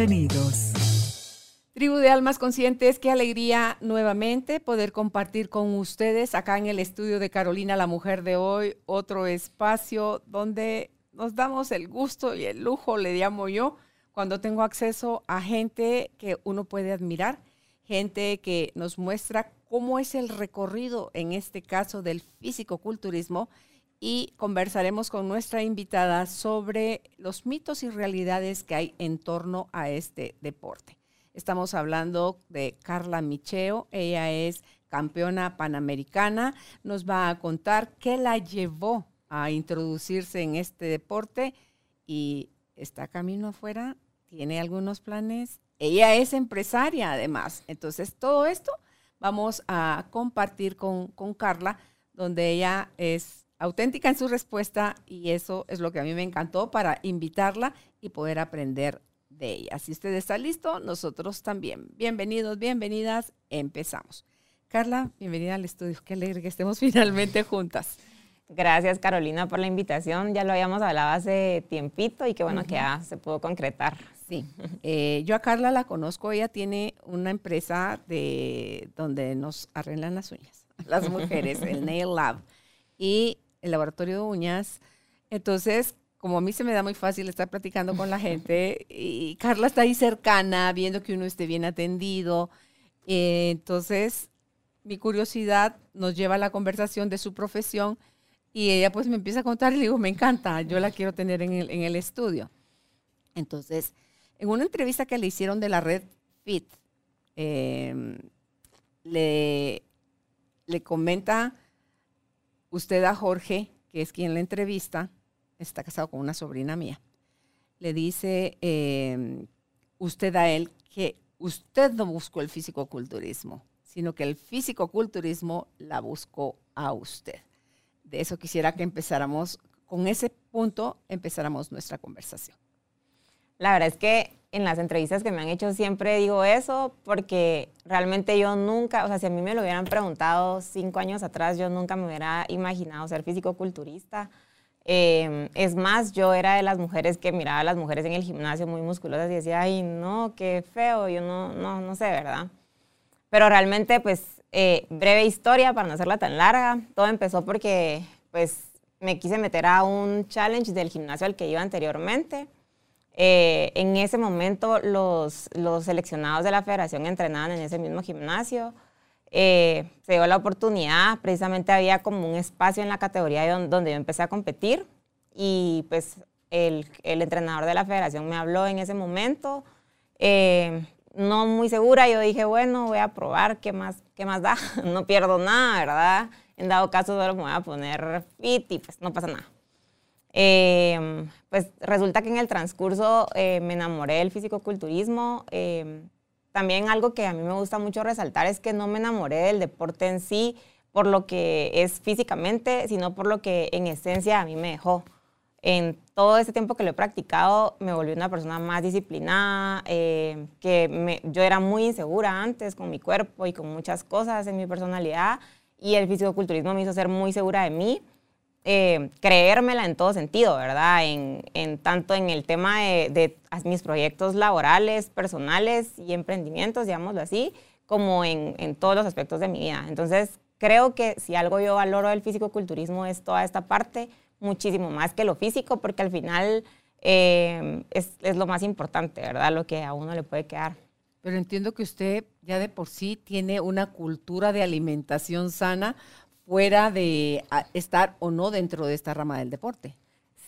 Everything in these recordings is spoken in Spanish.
Bienvenidos. Tribu de Almas Conscientes, qué alegría nuevamente poder compartir con ustedes acá en el estudio de Carolina, la mujer de hoy, otro espacio donde nos damos el gusto y el lujo, le llamo yo, cuando tengo acceso a gente que uno puede admirar gente que nos muestra cómo es el recorrido, en este caso, del físico-culturismo y conversaremos con nuestra invitada sobre los mitos y realidades que hay en torno a este deporte. Estamos hablando de Carla Micheo, ella es campeona panamericana, nos va a contar qué la llevó a introducirse en este deporte y está camino afuera, tiene algunos planes ella es empresaria además. Entonces, todo esto vamos a compartir con, Carla, donde ella es auténtica en su respuesta y eso es lo que a mí me encantó para invitarla y poder aprender de ella. Si usted está listo, nosotros también. Bienvenidos, bienvenidas, empezamos. Carla, bienvenida al estudio. Qué alegre que estemos finalmente juntas. Gracias Carolina por la invitación. Ya lo habíamos hablado hace tiempito y qué bueno que ya se pudo concretar. Sí, eh, yo a Carla la conozco, ella tiene una empresa de donde nos arreglan las uñas, las mujeres, el Nail Lab y el laboratorio de uñas. Entonces, como a mí se me da muy fácil estar platicando con la gente y Carla está ahí cercana, viendo que uno esté bien atendido. Eh, entonces, mi curiosidad nos lleva a la conversación de su profesión y ella pues me empieza a contar y le digo, me encanta, yo la quiero tener en el, en el estudio. Entonces, en una entrevista que le hicieron de la red FIT, em, le, le comenta usted a Jorge, que es quien la entrevista, está casado con una sobrina mía, le dice em, usted a él que usted no buscó el fisicoculturismo, sino que el fisicoculturismo la buscó a usted. De eso quisiera que empezáramos, con ese punto empezáramos nuestra conversación. La verdad es que en las entrevistas que me han hecho siempre digo eso porque realmente yo nunca, o sea, si a mí me lo hubieran preguntado cinco años atrás, yo nunca me hubiera imaginado ser físico-culturista. Em, es más, yo era de las mujeres que miraba a las mujeres en el gimnasio muy musculosas y decía, ay, no, qué feo, yo no, no, no sé, ¿verdad? Pero realmente, pues, eh, breve historia para no hacerla tan larga. Todo empezó porque, pues, me quise meter a un challenge del gimnasio al que iba anteriormente eh, en ese momento los, los, seleccionados de la federación entrenaban en ese mismo gimnasio. Eh, se dio la oportunidad, precisamente había como un espacio en la categoría donde, yo empecé a competir y pues el, el, entrenador de la federación me habló en ese momento. Eh, no muy segura, yo dije, bueno, voy a probar qué más, qué más da, no pierdo nada, ¿verdad? En dado caso solo me voy a poner fit y pues no pasa nada. Em, pues resulta que en el transcurso eh, me enamoré del fisicoculturismo. Eh, también algo que a mí me gusta mucho resaltar es que no me enamoré del deporte en sí por lo que es físicamente, sino por lo que en esencia a mí me dejó. En todo ese tiempo que lo he practicado, me volví una persona más disciplinada, eh, que yo era muy insegura antes con mi cuerpo y con muchas cosas en mi personalidad, y el fisicoculturismo me hizo ser muy segura de mí eh, creérmela en todo sentido, ¿verdad? En, tanto en el tema de, mis proyectos laborales, personales y emprendimientos, digámoslo así, como en, todos los aspectos de mi vida. Entonces, creo que si algo yo valoro del físico-culturismo es toda esta parte, muchísimo más que lo físico, porque al final eh, es, es lo más importante, ¿verdad? Lo que a uno le puede quedar. Pero entiendo que usted ya de por sí tiene una cultura de alimentación sana fuera de estar o no dentro de esta rama del deporte.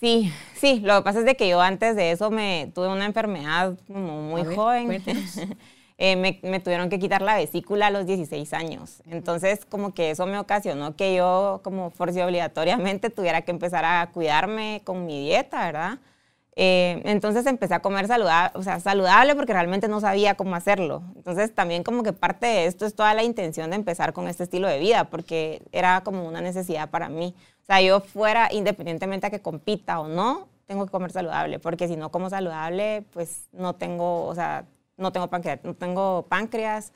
Sí, sí, lo que pasa es de que yo antes de eso me tuve una enfermedad como muy joven. eh, me, me, tuvieron que quitar la vesícula a los 16 años. Entonces, como que eso me ocasionó que yo, como force obligatoriamente, tuviera que empezar a cuidarme con mi dieta, ¿verdad? Eh, entonces empecé a comer saludable, o sea, saludable porque realmente no sabía cómo hacerlo. Entonces también como que parte de esto es toda la intención de empezar con este estilo de vida, porque era como una necesidad para mí. O sea, yo fuera, independientemente a que compita o no, tengo que comer saludable, porque si no como saludable, pues no tengo, o sea, no tengo páncreas, no tengo páncreas,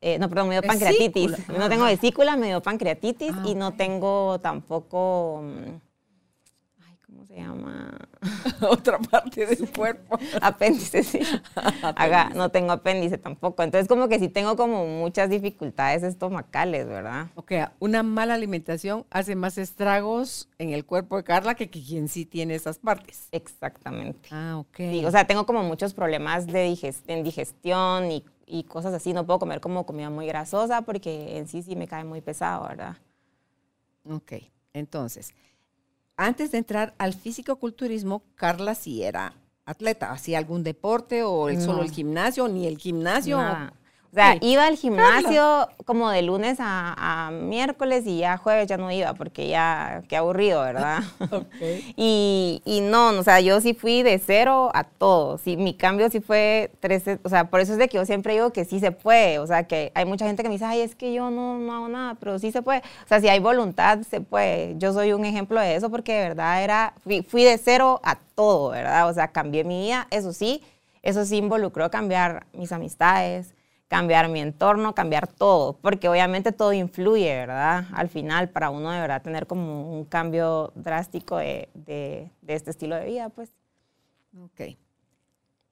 eh, no, perdón, me dio pancreatitis. No tengo vesícula, me dio pancreatitis ah, y no tengo tampoco... Mm, ¿cómo se llama? Otra parte del cuerpo. apéndice, sí. no tengo apéndice tampoco. Entonces, como que sí tengo como muchas dificultades estomacales, ¿verdad? Ok, una mala alimentación hace más estragos en el cuerpo de Carla que, quien sí tiene esas partes. Exactamente. Ah, ok. o sea, tengo como muchos problemas de digestión y, y cosas así. No puedo comer como comida muy grasosa porque en sí sí me cae muy pesado, ¿verdad? Ok, entonces antes de entrar al físico-culturismo, Carla sí era atleta, hacía algún deporte o solo el gimnasio, ni el gimnasio. O sea, iba al gimnasio como de lunes a, miércoles y ya jueves ya no iba porque ya, qué aburrido, ¿verdad? okay. y, y, no, o sea, yo sí fui de cero a todo. Sí, mi cambio sí fue 13, o sea, por eso es de que yo siempre digo que sí se puede. O sea, que hay mucha gente que me dice, ay, es que yo no, no hago nada, pero sí se puede. O sea, si hay voluntad, se puede. Yo soy un ejemplo de eso porque de verdad era, fui, fui de cero a todo, ¿verdad? O sea, cambié mi vida, eso sí, eso sí involucró cambiar mis amistades cambiar mi entorno, cambiar todo, porque obviamente todo influye, ¿verdad? Al final, para uno de verdad tener como un cambio drástico de, de, este estilo de vida, pues. Ok.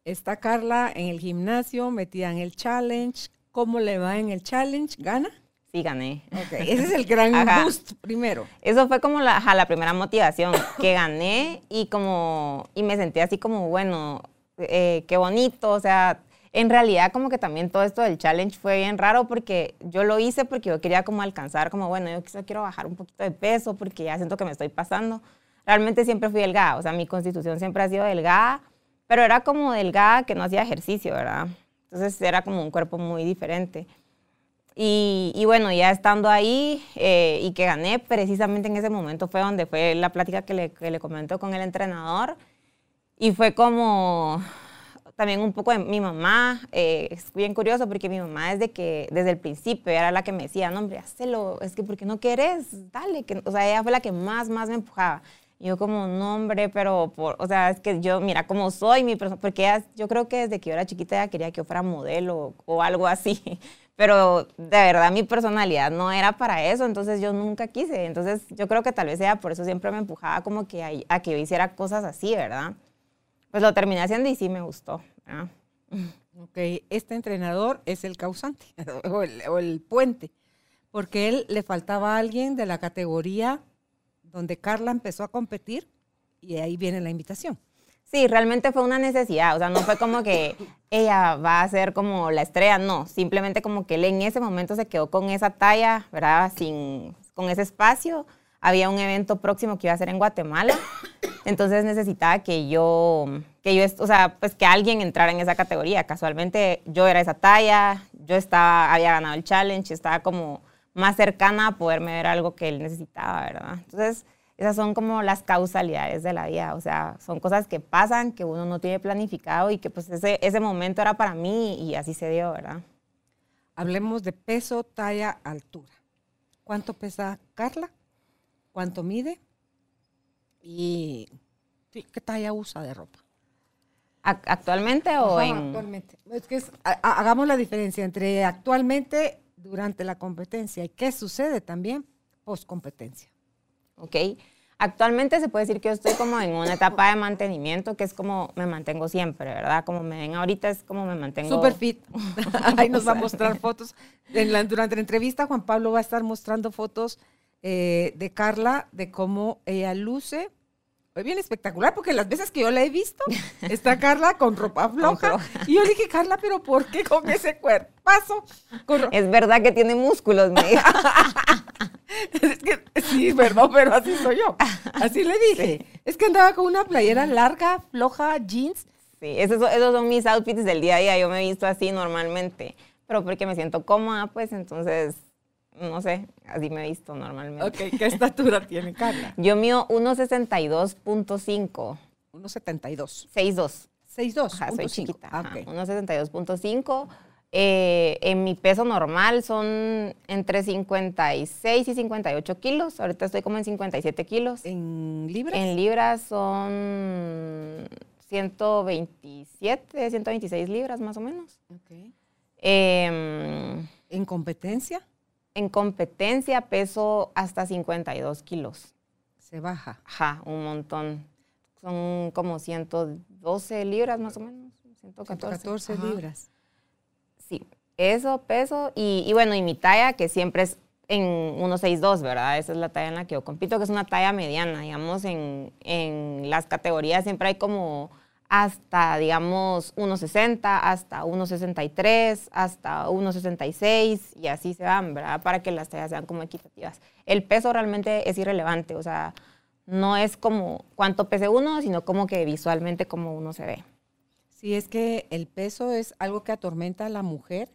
Está Carla en el gimnasio, metida en el challenge. ¿Cómo le va en el challenge? ¿Gana? Sí, gané. Ok, ese es el gran boost primero. Eso fue como la, la primera motivación, que gané y como, y me sentí así como, bueno, eh, qué bonito, o sea, en realidad como que también todo esto del challenge fue bien raro porque yo lo hice porque yo quería como alcanzar como, bueno, yo quizá quiero bajar un poquito de peso porque ya siento que me estoy pasando. Realmente siempre fui delgada, o sea, mi constitución siempre ha sido delgada, pero era como delgada que no hacía ejercicio, ¿verdad? Entonces era como un cuerpo muy diferente. Y, bueno, ya estando ahí eh, y que gané, precisamente en ese momento fue donde fue la plática que le, que le comentó con el entrenador. Y fue como, también un poco de mi mamá, eh, es bien curioso porque mi mamá desde que, desde el principio era la que me decía, no hombre, hazlo, es que porque no quieres, dale, que, o sea, ella fue la que más, más me empujaba. Yo como, no hombre, pero, por, o sea, es que yo, mira cómo soy, mi persona, porque ella, yo creo que desde que yo era chiquita ella quería que yo fuera modelo o, algo así, pero de verdad mi personalidad no era para eso, entonces yo nunca quise, entonces yo creo que tal vez ella por eso siempre me empujaba como que a, a que yo hiciera cosas así, ¿verdad? Pues lo terminé haciendo y sí me gustó. Ok, este entrenador es el causante o el, puente, porque él le faltaba a alguien de la categoría donde Carla empezó a competir y ahí viene la invitación. Sí, realmente fue una necesidad, o sea, no fue como que ella va a ser como la estrella, no, simplemente como que él en ese momento se quedó con esa talla, ¿verdad? Sin, con ese espacio. Había un evento próximo que iba a ser en Guatemala entonces necesitaba que yo, que yo, o sea, pues que alguien entrara en esa categoría. Casualmente yo era esa talla, yo estaba, había ganado el challenge, estaba como más cercana a poderme ver algo que él necesitaba, ¿verdad? Entonces, esas son como las causalidades de la vida, o sea, son cosas que pasan, que uno no tiene planificado y que pues ese, ese momento era para mí y así se dio, ¿verdad? Hablemos de peso, talla, altura. ¿Cuánto pesa Carla? ¿Cuánto mide? ¿Y qué talla usa de ropa? ¿Actualmente o en...? Actualmente. Es que hagamos la diferencia entre actualmente, durante la competencia, y qué sucede también post competencia. Ok. Actualmente se puede decir que yo estoy como en una etapa de mantenimiento, que es como me mantengo siempre, ¿verdad? Como me ven ahorita es como me mantengo... Super fit. Ahí nos va a mostrar fotos. durante la entrevista Juan Pablo va a estar mostrando fotos eh, de Carla, de cómo ella luce. Bien espectacular porque las veces que yo la he visto, está Carla con ropa floja. y yo dije, Carla, pero ¿por qué con ese cuerpazo? es verdad que tiene músculos, me es que, sí, perdón, pero así soy yo. Así le dije. Es que andaba con una playera larga, floja, jeans. Sí, esos, esos son mis outfits del día a día. Yo me he visto así normalmente. Pero porque me siento cómoda, pues entonces no sé, así me he visto normalmente. Ok, ¿qué estatura tiene Carla? Yo mío 1,62.5. 1,72. 6'2". 6'2". Ajá, soy 1.5. chiquita. Ah, ajá, ok. 1,72.5. Eh, en mi peso normal son entre 56 y 58 kilos. Ahorita estoy como en 57 kilos. ¿En libras? En libras son 127, 126 libras más o menos. Ok. Em, ¿En competencia? En competencia peso hasta 52 kilos. Se baja. Ajá, un montón. Son como 112 libras más o menos. 114. 14 Ajá. libras. Sí, eso, peso. Y, y bueno, y mi talla, que siempre es en 1.62, ¿verdad? Esa es la talla en la que yo compito, que es una talla mediana. Digamos, en, en las categorías siempre hay como hasta, digamos, 1.60, hasta 1.63, hasta 1.66 y así se van, ¿verdad? Para que las tallas sean como equitativas. El peso realmente es irrelevante, o sea, no es como cuánto pese uno, sino como que visualmente como uno se ve. Sí, es que el peso es algo que atormenta a la mujer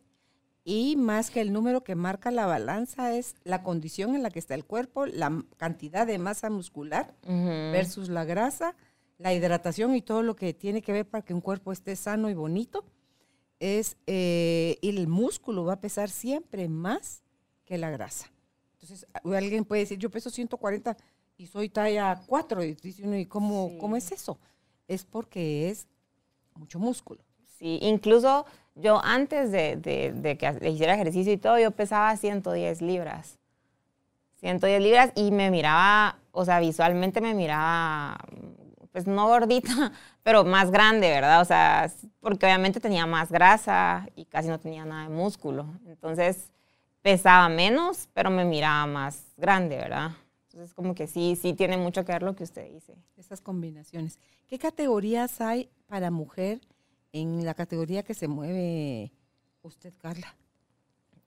y más que el número que marca la balanza es la condición en la que está el cuerpo, la cantidad de masa muscular versus la grasa, la hidratación y todo lo que tiene que ver para que un cuerpo esté sano y bonito. Es, eh, el músculo va a pesar siempre más que la grasa. Entonces, alguien puede decir, yo peso 140 y soy talla 4. Y dice uno, ¿y cómo, Sí. cómo es eso? Es porque es mucho músculo. Sí, incluso yo antes de, de- de que hiciera ejercicio y todo, yo pesaba 110 libras. 110 libras y me miraba, o sea, visualmente me miraba, pues no gordita, pero más grande, ¿verdad? O sea, porque obviamente tenía más grasa y casi no tenía nada de músculo. Entonces pesaba menos, pero me miraba más grande, ¿verdad? Entonces como que sí, sí tiene mucho que ver lo que usted dice. Esas combinaciones. ¿Qué categorías hay para mujer en la categoría que se mueve usted, Carla?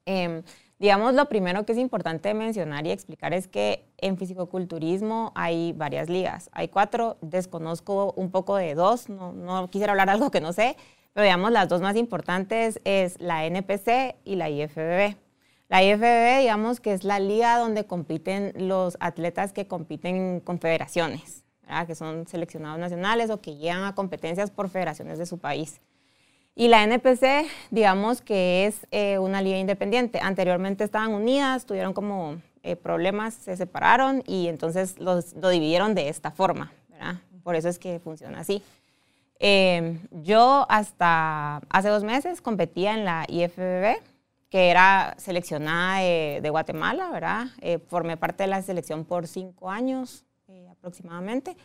Em, digamos, lo primero que es importante mencionar y explicar es que en fisicoculturismo hay varias ligas. Hay cuatro, desconozco un poco de dos, no, no quisiera hablar algo que no sé, pero digamos, las dos más importantes es la NPC y la IFBB. La IFBB, digamos que es la liga donde compiten los atletas que compiten en confederaciones, ¿verdad? que son seleccionados nacionales o que llegan a competencias por federaciones de su país. Y la NPC, digamos que es eh, una liga independiente. Anteriormente estaban unidas, tuvieron como eh, problemas, se separaron y entonces los, lo dividieron de esta forma, ¿verdad? Por eso es que funciona así. Eh, yo hasta hace dos meses competía en la IFBB, que era seleccionada de, de Guatemala, ¿verdad? Eh, formé parte de la selección por cinco años eh, aproximadamente.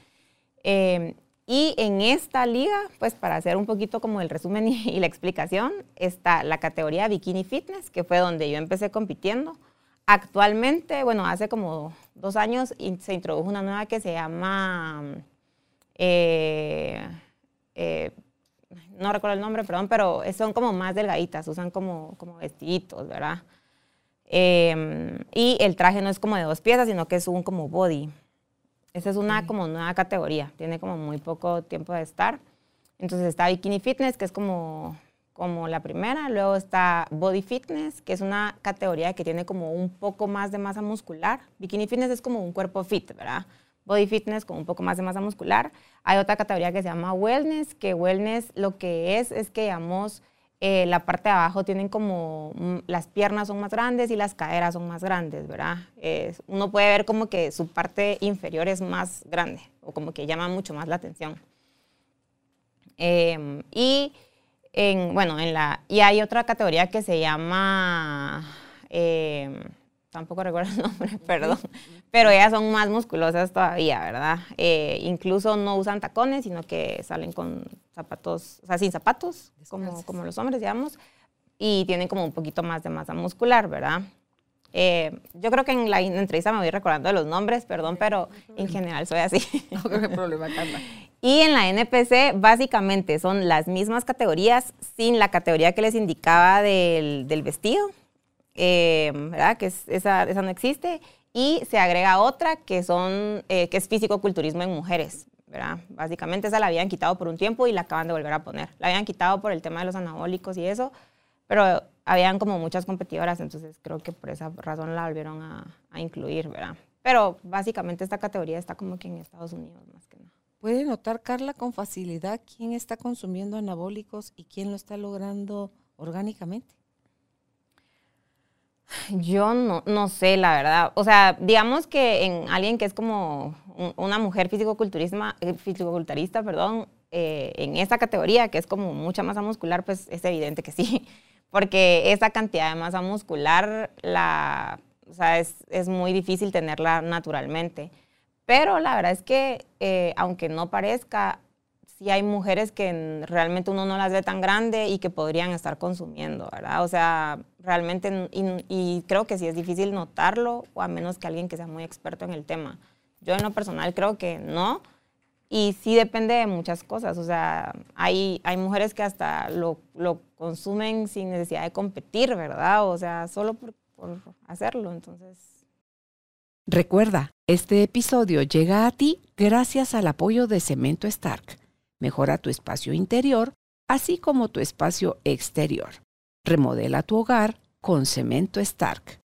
Eh, y en esta liga, pues para hacer un poquito como el resumen y, y la explicación, está la categoría Bikini Fitness, que fue donde yo empecé compitiendo. Actualmente, bueno, hace como dos años se introdujo una nueva que se llama, eh, eh, no recuerdo el nombre, perdón, pero son como más delgaditas, usan como, como vestiditos, ¿verdad? Eh, y el traje no es como de dos piezas, sino que es un como body. Esa es una como nueva categoría, tiene como muy poco tiempo de estar. Entonces está Bikini Fitness, que es como, como la primera. Luego está Body Fitness, que es una categoría que tiene como un poco más de masa muscular. Bikini Fitness es como un cuerpo fit, ¿verdad? Body Fitness con un poco más de masa muscular. Hay otra categoría que se llama Wellness, que Wellness lo que es es que, digamos, eh, la parte de abajo tienen como, mm, las piernas son más grandes y las caderas son más grandes, ¿verdad? Es- uno puede ver como que su parte inferior es más grande o como que llama mucho más la atención. Eh, y en, bueno, en la, y hay otra categoría que se llama, eh, tampoco recuerdo el nombre, perdón, pero ellas son más musculosas todavía, ¿verdad? Eh, incluso no usan tacones, sino que salen con zapatos, o sea, sin zapatos, como, como los hombres, digamos, y tienen como un poquito más de masa muscular, ¿verdad? Eh, yo creo que en la in- entrevista me voy recordando de los nombres, perdón, pero en general soy así. No que problema, Carla. Y en la NPC básicamente son las mismas categorías sin la categoría que les indicaba del, del vestido, eh, ¿verdad? Que es- esa, esa no existe. Y se agrega otra que, son, eh, que es físico-culturismo en mujeres, ¿verdad? Básicamente esa la habían quitado por un tiempo y la acaban de volver a poner. La habían quitado por el tema de los anabólicos y eso, pero habían como muchas competidoras, entonces creo que por esa razón la volvieron a, a incluir, ¿verdad? Pero básicamente esta categoría está como que en Estados Unidos más que nada. puede notar, Carla, con facilidad quién está consumiendo anabólicos y quién lo está logrando orgánicamente? Yo no, no sé, la verdad. O sea, digamos que en alguien que es como una mujer físico-culturista, eh, perdón, eh, en esa categoría, que es como mucha masa muscular, pues es evidente que sí. Porque esa cantidad de masa muscular, la, o sea, es, es muy difícil tenerla naturalmente. Pero la verdad es que, eh, aunque no parezca, sí hay mujeres que realmente uno no las ve tan grande y que podrían estar consumiendo, ¿verdad? O sea, realmente, y, creo que sí es difícil notarlo, o a menos que alguien que sea muy experto en el tema. Yo en lo personal creo que no, y sí depende de muchas cosas, o sea, hay, hay mujeres que hasta lo, lo consumen sin necesidad de competir, ¿verdad? O sea, solo por, por hacerlo, entonces... Recuerda, este episodio llega a ti gracias al apoyo de Cemento Stark Mejora tu espacio interior, así como tu espacio exterior. Remodela tu hogar con cemento Stark.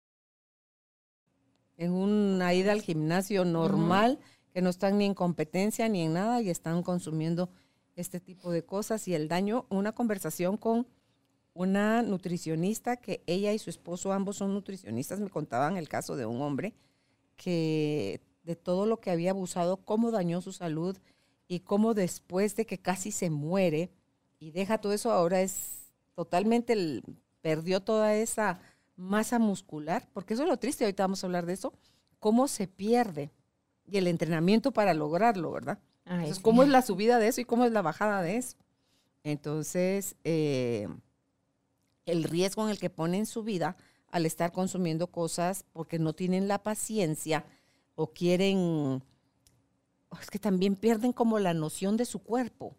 En una ida al gimnasio normal, que no están ni en competencia ni en nada y están consumiendo este tipo de cosas. Y el daño, una conversación con una nutricionista que ella y su esposo ambos son nutricionistas, me contaban el caso de un hombre que de todo lo que había abusado, cómo dañó su salud y cómo después de que casi se muere y deja todo eso, ahora es totalmente, perdió toda esa masa muscular, porque eso es lo triste, ahorita vamos a hablar de eso, cómo se pierde y el entrenamiento para lograrlo, ¿verdad? Entonces, cómo es la subida de eso y cómo es la bajada de eso. Entonces, eh, el riesgo en el que ponen su vida al estar consumiendo cosas porque no tienen la paciencia o quieren es que también pierden como la noción de su cuerpo.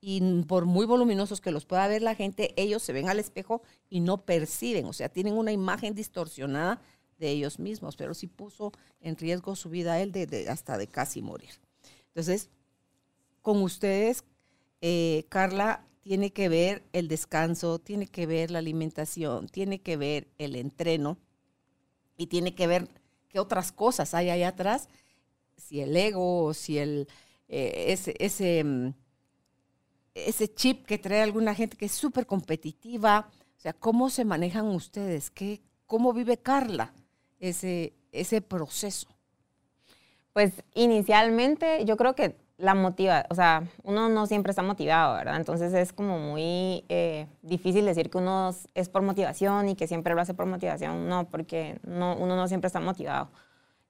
Y por muy voluminosos que los pueda ver la gente, ellos se ven al espejo y no perciben, o sea, tienen una imagen distorsionada de ellos mismos, pero sí puso en riesgo su vida él de, hasta de casi morir. Entonces, con ustedes, eh, Carla, tiene que ver el descanso, tiene que ver la alimentación, tiene que ver el entreno y tiene que ver qué otras cosas hay ahí atrás si el ego si el, eh, ese, ese, mm, ese chip que trae alguna gente que es súper competitiva. O sea, ¿cómo se manejan ustedes? ¿Qué, ¿Cómo vive Carla ese, ese proceso? Pues inicialmente yo creo que la motiva, o sea, uno no siempre está motivado, ¿verdad? Entonces es como muy eh, difícil decir que uno es por motivación y que siempre lo hace por motivación, no, porque no, uno no siempre está motivado.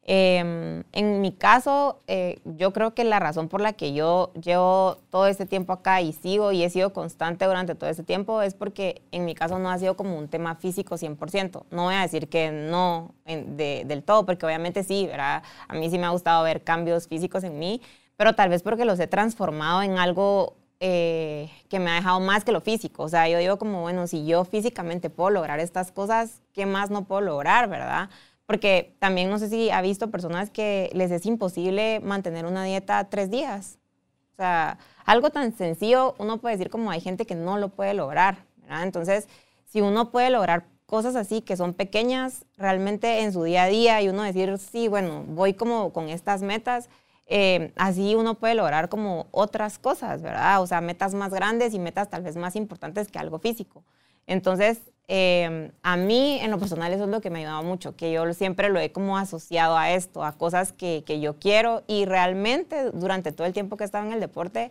Em, en mi caso, eh, yo creo que la razón por la que yo llevo todo este tiempo acá y sigo y he sido constante durante todo este tiempo es porque en mi caso no ha sido como un tema físico 100%. No voy a decir que no del todo, porque obviamente sí, ¿verdad? A mí sí me ha gustado ver cambios físicos en mí, pero tal vez porque los he transformado en algo eh, que me ha dejado más que lo físico. O sea, yo digo como, bueno, si yo físicamente puedo lograr estas cosas, ¿qué más no puedo lograr, verdad? Porque también no sé si ha visto personas que les es imposible mantener una dieta tres días. O sea, algo tan sencillo, uno puede decir como hay gente que no lo puede lograr. ¿verdad? Entonces, si uno puede lograr cosas así que son pequeñas realmente en su día a día y uno decir, sí, bueno, voy como con estas metas, eh, así uno puede lograr como otras cosas, ¿verdad? O sea, metas más grandes y metas tal vez más importantes que algo físico. Entonces, Em, a mí, en lo personal, eso es lo que me ha ayudado mucho, que yo siempre lo he como asociado a esto, a cosas que, que yo quiero. Y realmente durante todo el tiempo que he estado en el deporte,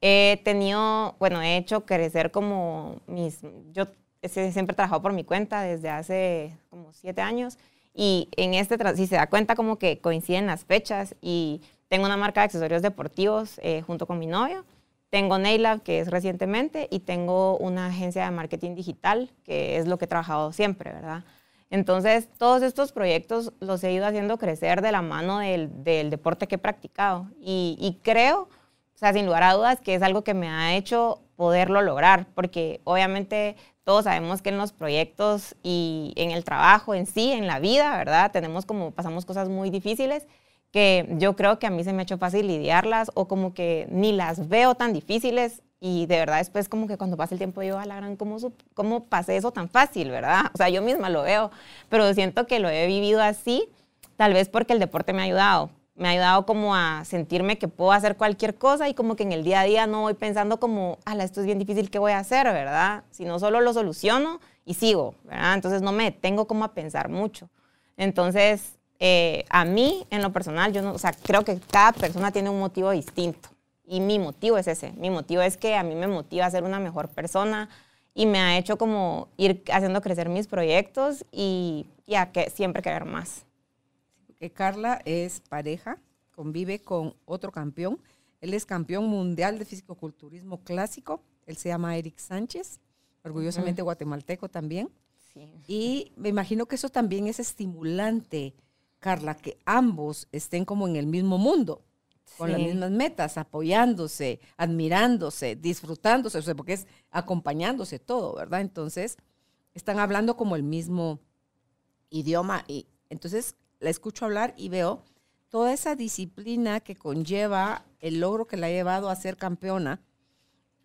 he tenido, bueno, he hecho crecer como mis, yo siempre he trabajado por mi cuenta desde hace como siete años. Y en este, si se da cuenta como que coinciden las fechas y tengo una marca de accesorios deportivos eh, junto con mi novio tengo Nailab, que es recientemente, y tengo una agencia de marketing digital, que es lo que he trabajado siempre, ¿verdad? Entonces, todos estos proyectos los he ido haciendo crecer de la mano del, deporte que he practicado. Y, creo, o sea, sin lugar a dudas, que es algo que me ha hecho poderlo lograr, porque obviamente todos sabemos que en los proyectos y en el trabajo en sí, en la vida, ¿verdad? Tenemos como, pasamos cosas muy difíciles que yo creo que a mí se me ha hecho fácil lidiarlas o como que ni las veo tan difíciles y de verdad después como que cuando pasa el tiempo digo, a la gran, ¿cómo, ¿cómo pasé eso tan fácil, verdad? O sea, yo misma lo veo, pero siento que lo he vivido así, tal vez porque el deporte me ha ayudado, me ha ayudado como a sentirme que puedo hacer cualquier cosa y como que en el día a día no voy pensando como, ala, esto es bien difícil, ¿qué voy a hacer, verdad? Sino solo lo soluciono y sigo, ¿verdad? Entonces no me detengo como a pensar mucho. Entonces, eh, a mí, en lo personal, yo no, o sea, creo que cada persona tiene un motivo distinto. Y mi motivo es ese. Mi motivo es que a mí me motiva a ser una mejor persona y me ha hecho como ir haciendo crecer mis proyectos y, y a que siempre querer más que Carla es pareja, convive con otro campeón. Él es campeón mundial de fisicoculturismo clásico. Él se llama Eric Sánchez, orgullosamente guatemalteco también. Y me imagino que eso también es estimulante, Carla, que ambos estén como en el mismo mundo, con las mismas metas, apoyándose, admirándose, disfrutándose, o sea, porque es acompañándose todo, ¿verdad? Entonces, están hablando como el mismo idioma y entonces la escucho hablar y veo toda esa disciplina que conlleva el logro que la ha llevado a ser campeona,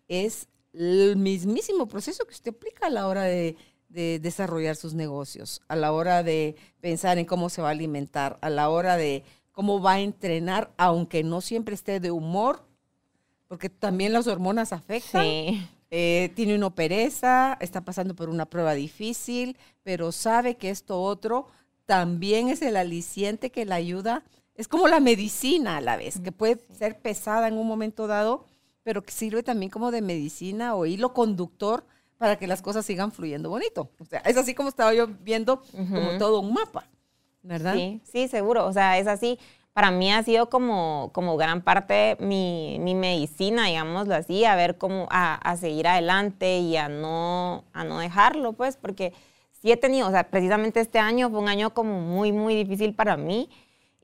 es el mismísimo proceso que usted aplica a la hora de, desarrollar sus negocios, a la hora de pensar en cómo se va a alimentar, a la hora de cómo va a entrenar, aunque no siempre esté de humor, porque también las hormonas afectan. Eh, tiene una pereza, está pasando por una prueba difícil, pero sabe que esto otro también es el aliciente que la ayuda, es como la medicina a la vez, que puede ser pesada en un momento dado, pero que sirve también como de medicina o hilo conductor para que las cosas sigan fluyendo bonito. O sea, es así como estaba yo viendo como todo un mapa, ¿verdad? Sí, sí, seguro. O sea, es así. Para mí ha sido como, como gran parte mi, mi medicina, digámoslo así, a ver cómo, a, a seguir adelante y a no, a no dejarlo, pues, porque sí he tenido, o sea, precisamente este año fue un año como muy, muy difícil para mí.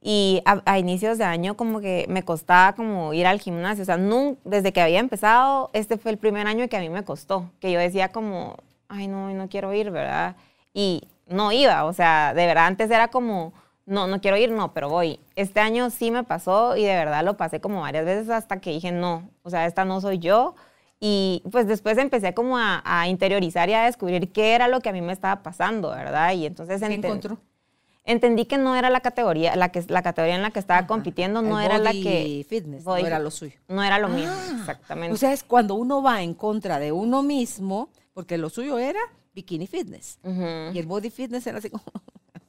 Y a, inicios de año como que me costaba como ir al gimnasio. O sea, desde que había empezado, este fue el primer año que a mí me costó. Que yo decía como, ay, no, no quiero ir, ¿verdad? Y no iba. O sea, de verdad antes era como, no, no quiero ir, no, pero voy. Este año sí me pasó y de verdad lo pasé como varias veces hasta que dije, no, o sea, esta no soy yo. Y pues después empecé como a, interiorizar y a descubrir qué era lo que a mí me estaba pasando, ¿verdad? Y entonces ¿Qué encontró? Entendí que no era la categoría, la que la categoría en la que estaba compitiendo no era la que fitness, no era lo suyo. No era lo mío, ah. exactamente. O sea, es cuando uno va en contra de uno mismo, porque lo suyo era bikini fitness y el body fitness era así como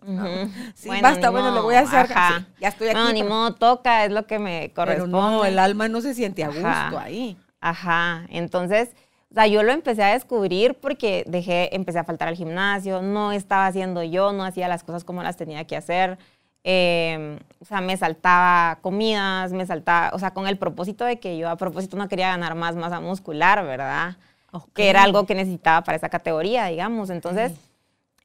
Sí, basta, bueno, lo voy a hacer. ya estoy aquí. No, ni modo, toca, es lo que me corresponde. Pero no, el alma no se siente a gusto ahí. Ajá, entonces, o sea, yo lo empecé a descubrir porque dejé, empecé a faltar al gimnasio, no estaba haciendo yo, no hacía las cosas como las tenía que hacer. Em, o sea, me saltaba comidas, me saltaba, o sea, con el propósito de que yo a propósito no quería ganar más masa muscular, ¿verdad? Que era algo que necesitaba para esa categoría, digamos. Entonces,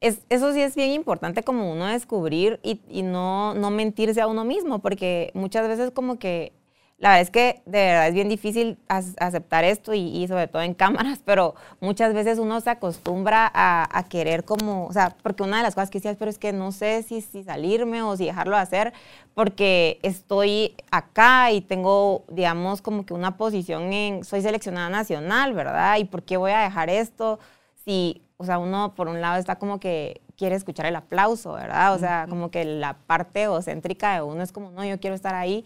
es, eso sí es bien importante como uno descubrir y, y no, no mentirse a uno mismo, porque muchas veces como que la verdad es que de verdad es bien difícil aceptar esto y, sobre todo en cámaras, pero muchas veces uno se acostumbra a, querer como, o sea, porque una de las cosas que decías, pero es que no sé si, si salirme o si dejarlo hacer, porque estoy acá y tengo, digamos, como que una posición en, soy seleccionada nacional, ¿verdad? ¿Y por qué voy a dejar esto? Si, o sea, uno por un lado está como que quiere escuchar el aplauso, ¿verdad? O sea, como que la parte egocéntrica de uno es como, no, yo quiero estar ahí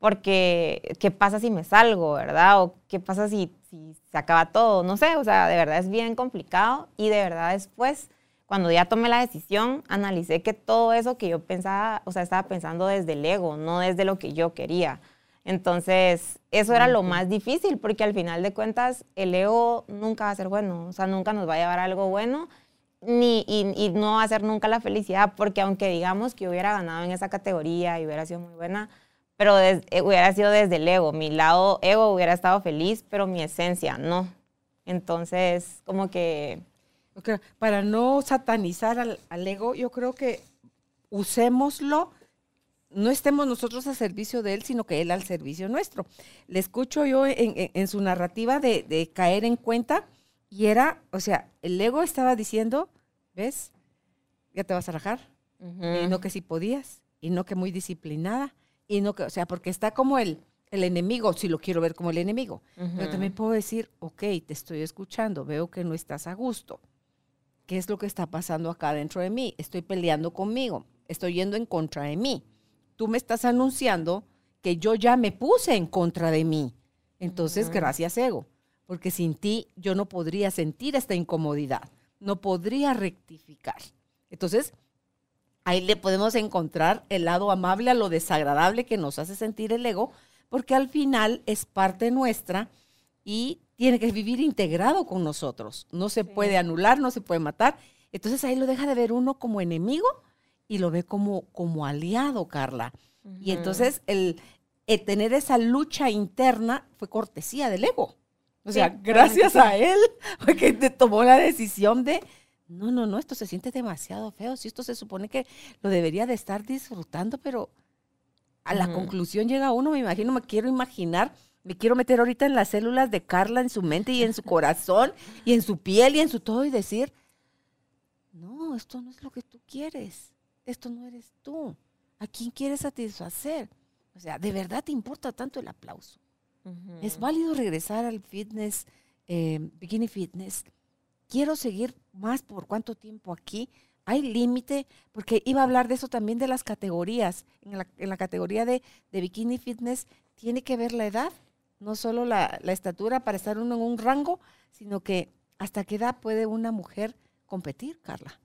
porque ¿qué pasa si me salgo, verdad? O ¿qué pasa si, si, se acaba todo? No sé, o sea, de verdad es bien complicado y de verdad después, cuando ya tomé la decisión, analicé que todo eso que yo pensaba, o sea, estaba pensando desde el ego, no desde lo que yo quería. Entonces, eso era lo más difícil, porque al final de cuentas, el ego nunca va a ser bueno, o sea, nunca nos va a llevar a algo bueno, ni, y, y no va a ser nunca la felicidad, porque aunque digamos que hubiera ganado en esa categoría y hubiera sido muy buena, pero eh, hubiera sido desde el ego. Mi lado ego hubiera estado feliz, pero mi esencia no. Entonces, como que... Para no satanizar al, ego, yo creo que usémoslo, no estemos nosotros al servicio de él, sino que él al servicio nuestro. Le escucho yo en, su narrativa de, caer en cuenta y era, o sea, el ego estaba diciendo, ¿ves? Ya te vas a rajar. Y no que si podías, y no que muy disciplinada, y no que, o sea, porque está como el, el enemigo, si lo quiero ver como el enemigo. Pero también puedo decir, ok, te estoy escuchando, veo que no estás a gusto. ¿Qué es lo que está pasando acá dentro de mí? Estoy peleando conmigo, estoy yendo en contra de mí. tú me estás anunciando que yo ya me puse en contra de mí. Entonces, gracias ego, porque sin ti yo no podría sentir esta incomodidad, no podría rectificar. Entonces, ahí le podemos encontrar el lado amable a lo desagradable que nos hace sentir el ego, porque al final es parte nuestra y tiene que vivir integrado con nosotros. No se puede anular, no se puede matar. Entonces ahí lo deja de ver uno como enemigo y lo ve como, como aliado, Carla. Y entonces el, tener esa lucha interna fue cortesía del ego. O sea, gracias a él, porque te tomó la decisión de, no, no, no, esto se siente demasiado feo. Si esto se supone que lo debería de estar disfrutando, pero a la conclusión llega uno, me imagino, me quiero imaginar, me quiero meter ahorita en las células de Carla, en su mente y en su corazón y en su piel y en su todo y decir, no, esto no es lo que tú quieres, esto no eres tú. ¿A quién quieres satisfacer? O sea, ¿de verdad te importa tanto el aplauso? ¿Es válido regresar al fitness, eh, bikini fitness? ¿Quiero seguir más por cuánto tiempo aquí? ¿Hay límite? Porque iba a hablar de eso también de las categorías. En la, categoría de, bikini fitness tiene que ver la edad, no solo la, la estatura para estar uno en un rango, sino que hasta qué edad puede una mujer competir, Carla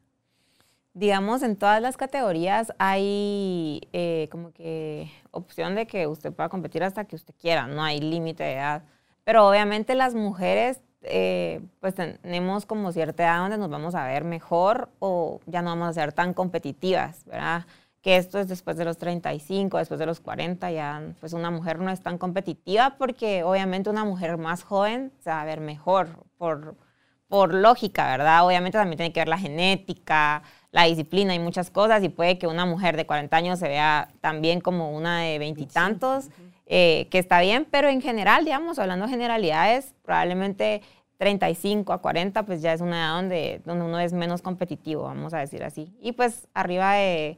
digamos, en todas las categorías hay eh, como que opción de que usted pueda competir hasta que usted quiera, no hay límite de edad. Pero obviamente las mujeres, eh, pues tenemos como cierta edad donde nos vamos a ver mejor o ya no vamos a ser tan competitivas, ¿verdad? Que esto es después de los 35, después de los 40, ya pues una mujer no es tan competitiva porque obviamente una mujer más joven se va a ver mejor por, por lógica, ¿verdad? Obviamente también tiene que ver la genética, la disciplina y muchas cosas y puede que una mujer de 40 años se vea también como una de veintitantos, eh, que está bien, pero en general, digamos, hablando de generalidades, probablemente 35 a 40 pues ya es una edad donde, donde uno es menos competitivo, vamos a decir así. Y pues arriba de,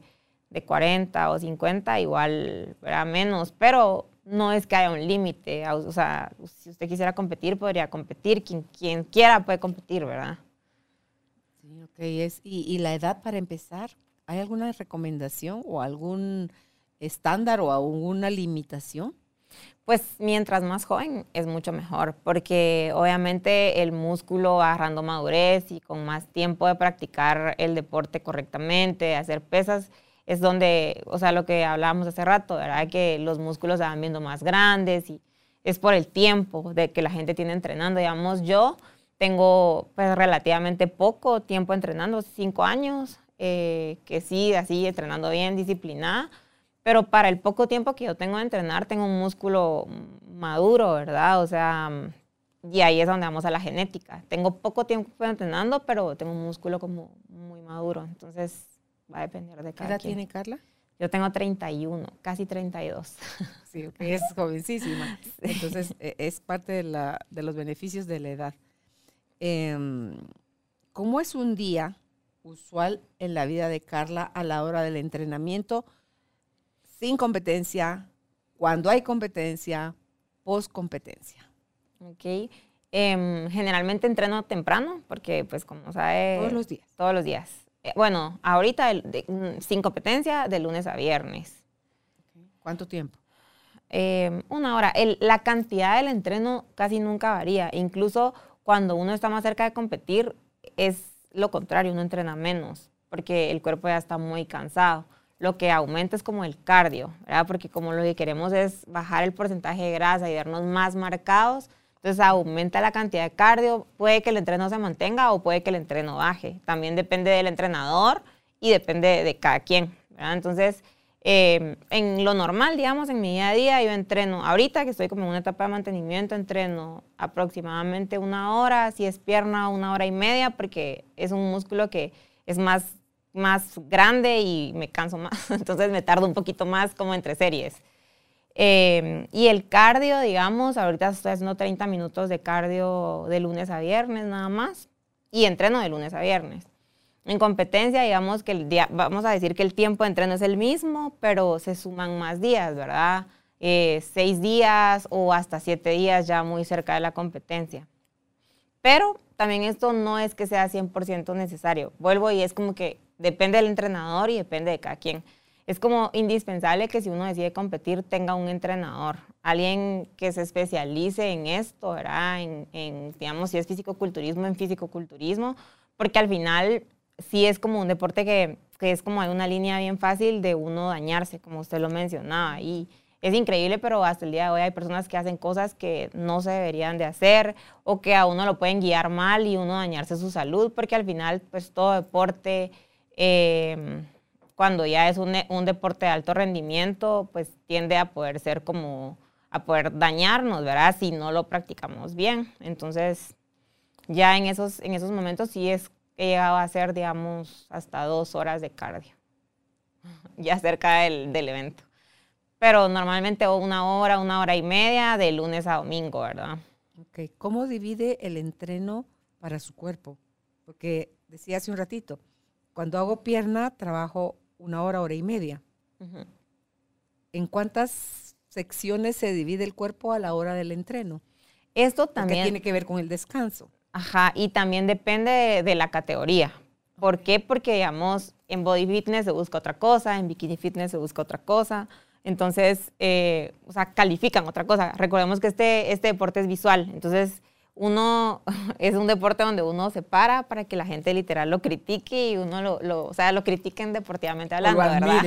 de 40 o 50 igual, ¿verdad? Menos, pero no es que haya un límite, o sea, si usted quisiera competir, podría competir, quien, quien quiera puede competir, ¿verdad? es, y, la edad para empezar, ¿hay alguna recomendación o algún estándar o alguna limitación? Pues mientras más joven es mucho mejor, porque obviamente el músculo agarrando madurez y con más tiempo de practicar el deporte correctamente, de hacer pesas, es donde, o sea, lo que hablábamos hace rato, ¿verdad? Que los músculos se van viendo más grandes y es por el tiempo de que la gente tiene entrenando. Digamos, yo tengo pues relativamente poco tiempo entrenando, cinco años, eh, que sí, así entrenando bien, disciplinada, pero para el poco tiempo que yo tengo de entrenar, tengo un músculo maduro, ¿verdad? O sea, y ahí es donde vamos a la genética. Tengo poco tiempo entrenando, pero tengo un músculo como muy maduro, entonces va a depender de cada ¿Qué edad tiene Carla? Yo tengo 31, casi 32. Sí, es jovencísima. Entonces, e, es parte de, la, de los beneficios de la edad. Em, ¿Cómo es un día usual en la vida de Carla a la hora del entrenamiento sin competencia, cuando hay competencia, post competencia? Ok. Em, generalmente entreno temprano porque, pues, como sabe... Todos los días. Todos los días. Eh, bueno, ahorita mm, sin competencia de lunes a viernes. ¿Cuánto tiempo? Em, una hora. la cantidad del entreno casi nunca varía. Incluso cuando uno está más cerca de competir, es lo contrario, uno entrena menos, porque el cuerpo ya está muy cansado. Lo que aumenta es como el cardio, ¿verdad? Porque como lo que queremos es bajar el porcentaje de grasa y vernos más marcados, entonces aumenta la cantidad de cardio, puede que el entreno se mantenga o puede que el entreno baje. También depende del entrenador y depende de cada quien, ¿verdad? Entonces, Em, en lo normal, digamos, en mi día a día, yo entreno, ahorita que estoy como en una etapa de mantenimiento, entreno aproximadamente una hora, si es pierna, una hora y media, porque es un músculo que es más, más grande y me canso más, entonces me tardo un poquito más como entre series. Em, y el cardio, digamos, ahorita estoy haciendo 30 minutos de cardio de lunes a viernes nada más, y entreno de lunes a viernes. En competencia, digamos que el día, vamos a decir que el tiempo de entreno es el mismo, pero se suman más días, ¿verdad? Eh, seis días o hasta siete días ya muy cerca de la competencia. Pero también esto no es que sea 100% necesario. Vuelvo y es como que depende del entrenador y depende de cada quien. es como indispensable que si uno decide competir tenga un entrenador, alguien que se especialice en esto, ¿verdad? En, digamos, si es físico-culturismo, en físico-culturismo, porque al final sí es como un deporte que, que es como hay una línea bien fácil de uno dañarse, como usted lo mencionaba, y es increíble, pero hasta el día de hoy hay personas que hacen cosas que no se deberían de hacer o que a uno lo pueden guiar mal y uno dañarse su salud, porque al final, pues todo deporte, em, cuando ya es un, un, deporte de alto rendimiento, pues tiende a poder ser como, a poder dañarnos, ¿verdad? Si no lo practicamos bien. Entonces, ya en esos, en esos momentos sí es he llegado a hacer, digamos, hasta dos horas de cardio, ya cerca del, del evento pero normalmente una hora, una hora y media de lunes a domingo, ¿verdad? Ok, ¿cómo divide el entreno para su cuerpo? Porque decía hace un ratito, cuando hago pierna trabajo una hora, hora y media. ¿En cuántas secciones se divide el cuerpo a la hora del entreno? Esto también tiene que ver con el descanso. Ajá, y también depende de, de la categoría. ¿Por qué? Porque, digamos, en body fitness se busca otra cosa, en bikini fitness se busca otra cosa. Entonces, eh, o sea, califican otra cosa. Recordemos que este, este deporte es visual, entonces uno es un deporte donde uno se para para que la gente literal lo critique y uno lo, lo o sea, lo critiquen deportivamente hablando, ¿verdad?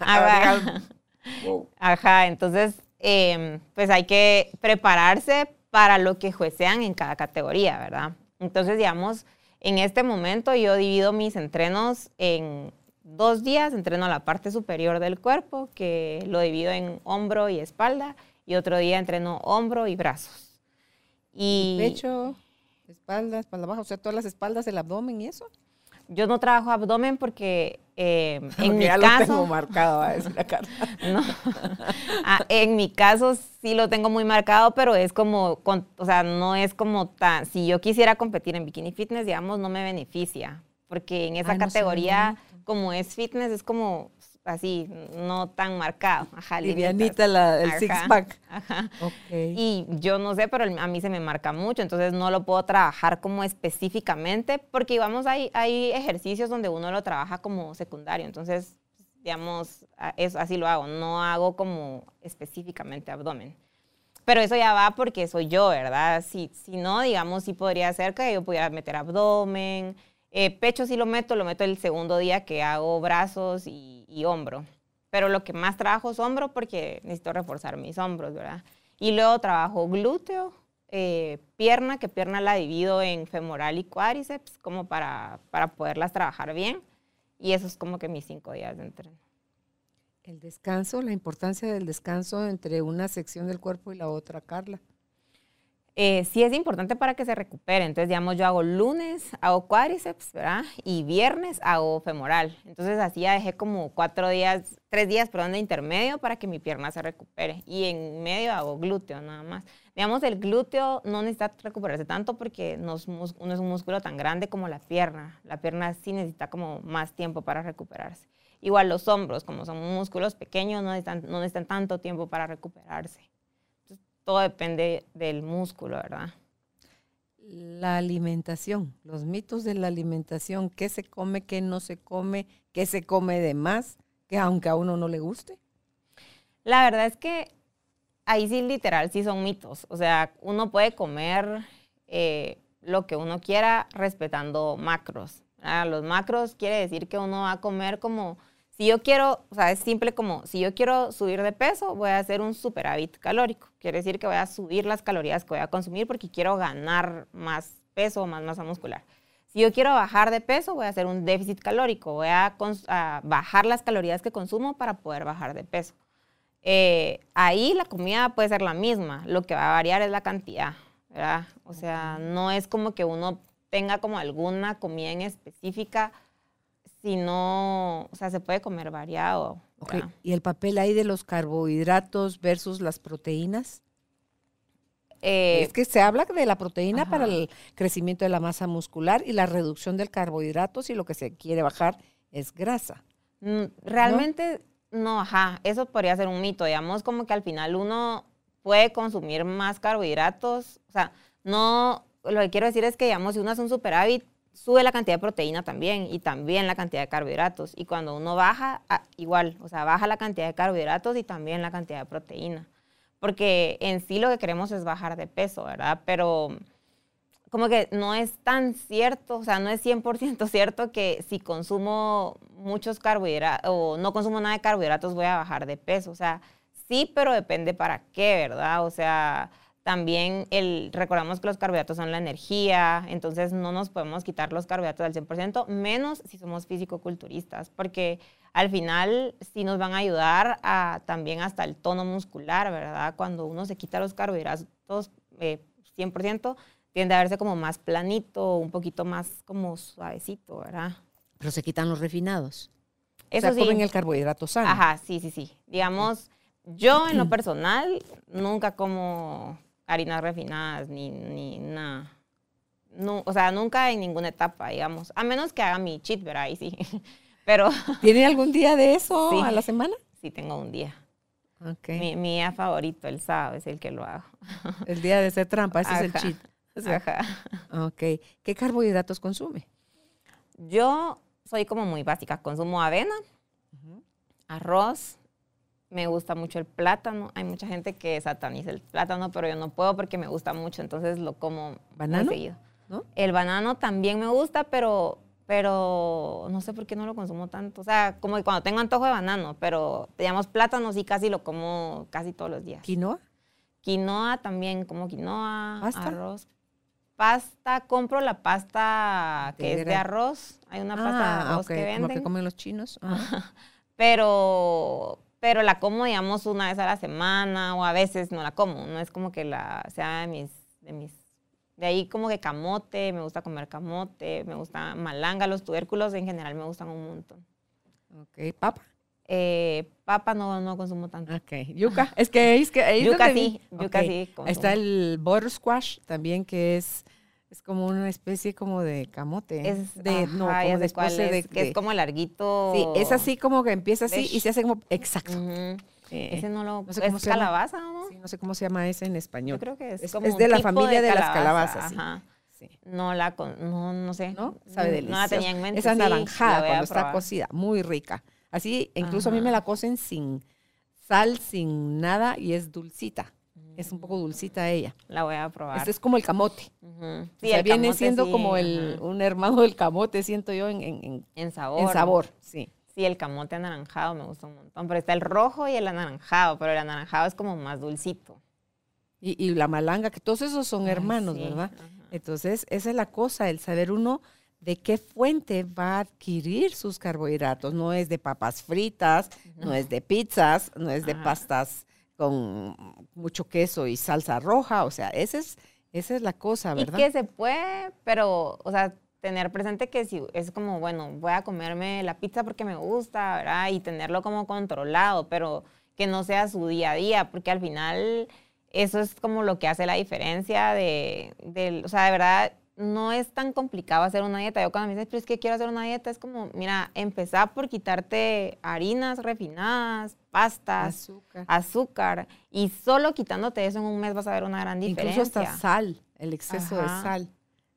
Ajá. Ajá, entonces, em, pues hay que prepararse para lo que juecean en cada categoría, ¿verdad? Entonces, digamos, en este momento yo divido mis entrenos en dos días entreno la parte superior del cuerpo, que lo divido en hombro y espalda, y otro día entreno hombro y brazos. Y pecho, espalda, espalda baja, o sea, todas las espaldas, el abdomen y eso. Yo no trabajo abdomen porque eh, en mi ya caso... Lo tengo marcado, a la cara. no. Ah, en mi caso sí lo tengo muy marcado, pero es como, o sea, no es como tan... Si yo quisiera competir en bikini fitness, digamos, no me beneficia, porque en esa categoría como es fitness, es como así, no tan marcado. Ajá, Livianita el six-pack. Ajá. Okay. Y yo no sé, pero a mí se me marca mucho, entonces no lo puedo trabajar como específicamente, porque digamos, hay, hay ejercicios donde uno lo trabaja como secundario, entonces, digamos, eso, así lo hago, no hago como específicamente abdomen. Pero eso ya va porque soy yo, ¿verdad? Si, si no, digamos, sí podría ser que yo pudiera meter abdomen, eh, pecho sí lo meto, lo meto el segundo día que hago brazos y, hombro. Pero lo que más trabajo es hombro porque necesito reforzar mis hombros, ¿verdad? Y luego trabajo glúteo, eh, pierna, que pierna la divido en femoral y cuádriceps, como para, para poderlas trabajar bien. Y eso es como que mis cinco días de entreno. El descanso, la importancia del descanso entre una sección del cuerpo y la otra, Carla. Eh, sí es importante para que se recupere. Entonces, digamos, yo hago lunes, hago cuádriceps, ¿verdad? Y viernes hago femoral. Entonces, así ya dejé como cuatro días, tres días, perdón, de intermedio para que mi pierna se recupere. Y en medio hago glúteo nada más. Digamos, el glúteo no necesita recuperarse tanto porque no es, un músculo tan grande como la pierna. La pierna sí necesita como más tiempo para recuperarse. Igual los hombros, como son músculos pequeños, no necesitan, no necesitan tanto tiempo para recuperarse todo depende del músculo, ¿verdad? La alimentación, los mitos de la alimentación, qué se come, qué no se come, qué se come de más, que aunque a uno no le guste. La verdad es que ahí sí literal sí son mitos. O sea, uno puede comer eh, lo que uno quiera respetando macros. Los macros quiere decir que uno va a comer como si yo quiero, o sea, es simple como, si yo quiero subir de peso, voy a hacer un superávit calórico. Quiere decir que voy a subir las calorías que voy a consumir porque quiero ganar más peso o más masa muscular. Si yo quiero bajar de peso, voy a hacer un déficit calórico. Voy a, bajar las calorías que consumo para poder bajar de peso. Eh, ahí la comida puede ser la misma. Lo que va a variar es la cantidad, ¿verdad? O sea, no es como que uno tenga como alguna comida en específica si no, o sea, se puede comer variado. ¿Y el papel ahí de los carbohidratos versus las proteínas? Eh, es que se habla de la proteína para el crecimiento de la masa muscular y la reducción del carbohidrato si lo que se quiere bajar es grasa. Mm, realmente ¿No? ajá, eso podría ser un mito, digamos como que al final uno puede consumir más carbohidratos, o sea, no, lo que quiero decir es que digamos si uno hace un superávit, sube la cantidad de proteína también y también la cantidad de carbohidratos. Y cuando uno baja, ah, igual, o sea, baja la cantidad de carbohidratos y también la cantidad de proteína. Porque en sí lo que queremos es bajar de peso, ¿verdad? Pero como que no es tan cierto, o sea, no es 100% cierto que si consumo muchos carbohidratos o no consumo nada de carbohidratos voy a bajar de peso. O sea, sí, pero depende para qué, ¿verdad? O sea, también el, recordamos que los carbohidratos son la energía, entonces no nos podemos quitar los carbohidratos al 100%, menos si somos físico-culturistas, porque al final sí nos van a ayudar a, también hasta el tono muscular, ¿verdad? Cuando uno se quita los carbohidratos eh, 100%, tiende a verse como más planito, un poquito más como suavecito, ¿verdad? Pero se quitan los refinados. Eso o sea, sí. comen el carbohidrato sano. Ajá, sí, sí, sí. Digamos, yo en lo personal nunca como harinas refinadas ni, ni nada. No, o sea, nunca en ninguna etapa, digamos. A menos que haga mi cheat, ¿verdad? Ahí sí. Pero ¿Tiene algún día de eso Sí. a la semana? sí tengo un día. Ok. Mi, mi día favorito, el sábado, es el que lo hago. El día de hacer trampa, ese es el cheat. O sea, Ajá. ok. ¿Qué carbohidratos consume? Yo soy como muy básica. Consumo avena, arroz. Me gusta mucho el plátano. Hay mucha gente que sataniza el plátano, pero yo no puedo porque me gusta mucho, entonces lo como ¿Banano? muy seguido. ¿No? El banano también me gusta, pero, pero no sé por qué no lo consumo tanto. O sea, como que cuando tengo antojo de banano, pero digamos plátano sí casi lo como casi todos los días. ¿Quinoa? Quinoa también, como quinoa, ¿Pasta? arroz. Pasta, compro la pasta que es de arroz. Hay una pasta de Ah, arroz ok, que como venden. que comen los chinos. Ajá. pero, pero la como, digamos, una vez a la semana o a veces no la como. No es como que la sea de mis, de mis, de ahí como que camote, me gusta comer camote, me gusta malanga, los tubérculos en general me gustan un montón. Ok. ¿Papa? Eh, papa no, no consumo tanto. Ok. ¿Yuca? Es que es que es Yuca sí, yuca sí Está el butter squash también, que es, es como una especie como de camote. Es, de, no, ajá, ya como de cuál de, es, que de- es como larguito. Sí, es así como que empieza así y se hace como... Exacto. Eh, Ese no lo. no sé cómo ¿Es se calabaza no? sí, no sé cómo se llama ese en español. Yo creo que es, Es- como es un de la tipo familia de las calabaza, calabazas. Ajá. Sí. No la con, no, no sé. ¿No? Sabe Mm, delicioso. No la tenía en mente. Es sí, la anaranjada voy a cuando está cocida, muy rica. Así, incluso a mí me la cocen sin sal, sin nada y es dulcita. Es un poco dulcita ella. La voy a probar. Este es como el camote. O Sí, sea, el viene camote siendo sí, como el, un hermano del camote, siento yo, en, en- en- En sabor. en sabor. Sí. Sí, el camote anaranjado me gusta un montón. Pero está el rojo y el anaranjado, pero el anaranjado es como más dulcito. Y, y la malanga, que todos esos son Ay, hermanos, sí, ¿verdad? ajá. Entonces, esa es la cosa, el saber uno de qué fuente va a adquirir sus carbohidratos. No es de papas fritas, no es de pizzas, no es de Ajá. pastas con mucho queso y salsa roja. O sea, esa es, esa es la cosa, Y ¿verdad? que se puede, pero, o sea, tener presente que si es como, bueno, voy a comerme la pizza porque me gusta, ¿verdad? Y tenerlo como controlado, pero que no sea su día a día, porque al final eso es como lo que hace la diferencia de, del- o sea, de verdad, no es tan complicado hacer una dieta. Yo cuando me dicen, pero es que quiero hacer una dieta, es como, mira, empezar por quitarte harinas refinadas, pastas, Azúcar. azúcar, y solo quitándote eso en un mes vas a ver una gran diferencia. Incluso hasta sal, el exceso de Ajá. sal.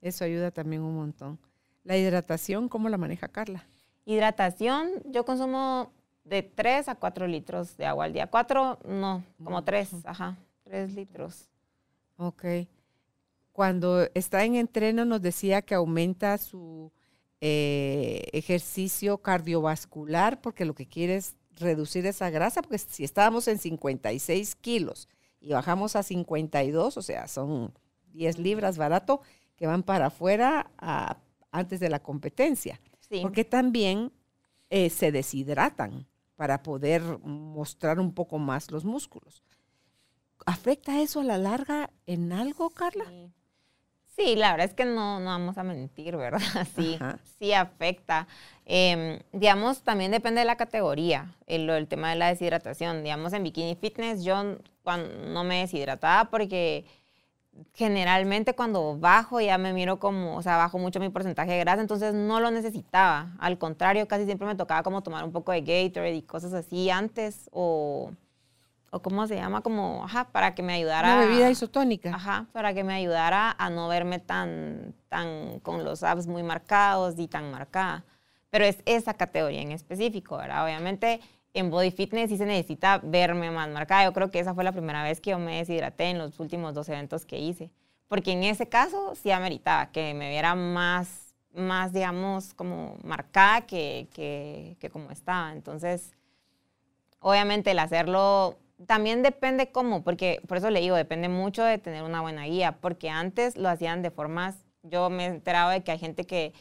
Eso ayuda también un montón. La hidratación, ¿cómo la maneja Carla? Hidratación, yo consumo de 3 a 4 litros de agua al día. 4, no, como 3, ajá, 3 litros. Ok. Cuando está en entreno nos decía que aumenta su eh, ejercicio cardiovascular porque lo que quiere es reducir esa grasa, porque si estábamos en 56 kilos y bajamos a 52, o sea, son 10 libras barato que van para afuera a- antes de la competencia. Sí. Porque también eh, se deshidratan para poder mostrar un poco más los músculos. ¿Afecta eso a la larga en algo, Carla? Sí. Sí, la verdad es que no, no vamos a mentir, ¿verdad? Sí, Ajá. sí afecta. Em, digamos, también depende de la categoría, el, el tema de la deshidratación. Digamos, en bikini fitness yo no me deshidrataba porque generalmente cuando bajo ya me miro como, o sea, bajo mucho mi porcentaje de grasa, entonces no lo necesitaba. Al contrario, casi siempre me tocaba como tomar un poco de Gatorade y cosas así antes o, o cómo se llama, como, ajá, para que me ayudara. Una bebida isotónica. Ajá, para que me ayudara a no verme tan, tan con los abs muy marcados y tan marcada. Pero es esa categoría en específico, ¿verdad? Obviamente en body fitness sí se necesita verme más marcada. Yo creo que esa fue la primera vez que yo me deshidraté en los últimos dos eventos que hice. Porque en ese caso sí ameritaba que me viera más, más digamos, como marcada que, que, que como estaba. Entonces, obviamente el hacerlo también depende cómo, porque por eso le digo, depende mucho de tener una buena guía, porque antes lo hacían de formas, yo me he enterado de que hay gente que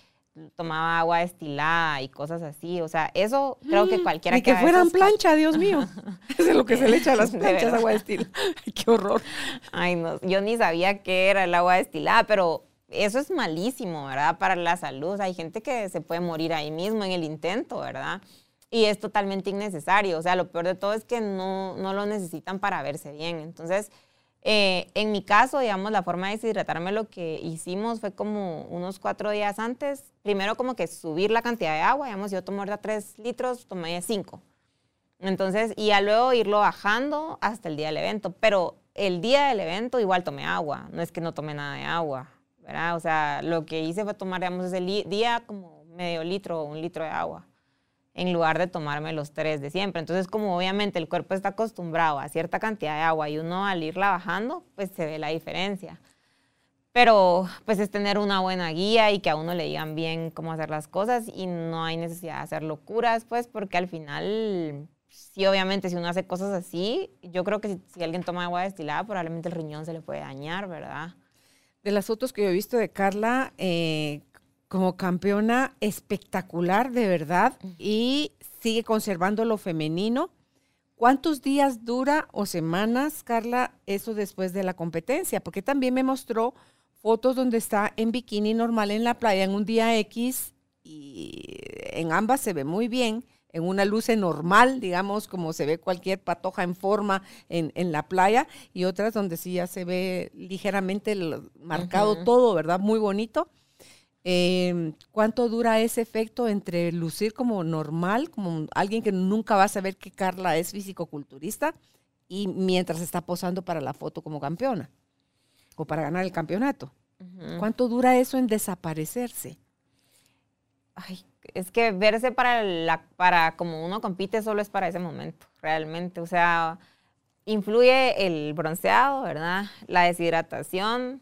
tomaba agua destilada y cosas así, o sea, eso creo que cualquiera y que, fueran plancha, Dios mío. Eso es lo que se le echa a las planchas, agua destilada. qué horror. Ay, no, yo ni sabía qué era el agua destilada, pero eso es malísimo, ¿verdad? Para la salud. Hay gente que se puede morir ahí mismo en el intento, ¿verdad? Y es totalmente innecesario. O sea, lo peor de todo es que no, no lo necesitan para verse bien. Entonces, eh, en mi caso, digamos, la forma de deshidratarme lo que hicimos fue como unos cuatro días antes. Primero como que subir la cantidad de agua, digamos, yo tomo ahorita tres litros, tomé cinco. Entonces, y ya luego irlo bajando hasta el día del evento. Pero el día del evento igual tomé agua, no es que no tomé nada de agua, ¿verdad? O sea, lo que hice fue tomar, digamos, ese día como medio litro o un litro de agua en lugar de tomarme los tres de siempre. Entonces, como obviamente el cuerpo está acostumbrado a cierta cantidad de agua y uno al irla bajando, pues se ve la diferencia. Pero pues es tener una buena guía y que a uno le digan bien cómo hacer las cosas y no hay necesidad de hacer locuras, pues porque al final, sí, obviamente si uno hace cosas así, yo creo que si, alguien toma agua destilada, probablemente el riñón se le puede dañar, ¿verdad? De las fotos que yo he visto de Carla, eh, como campeona espectacular, de verdad, y sigue conservando lo femenino. ¿Cuántos días dura o semanas, Carla, eso después de la competencia? Porque también me mostró fotos donde está en bikini normal en la playa en un día X y en ambas se ve muy bien, en una luz normal, digamos, como se ve cualquier patoja en forma en, la playa, y otras donde sí ya se ve ligeramente marcado todo, ¿verdad? Muy bonito. Em, ¿Cuánto dura ese efecto entre lucir como normal, como alguien que nunca va a saber que Carla es fisicoculturista, y mientras está posando para la foto como campeona o para ganar el campeonato? ¿Cuánto dura eso en desaparecerse? Ay, es que verse para, la, para como uno compite solo es para ese momento, realmente. O sea, influye el bronceado, ¿verdad? La deshidratación,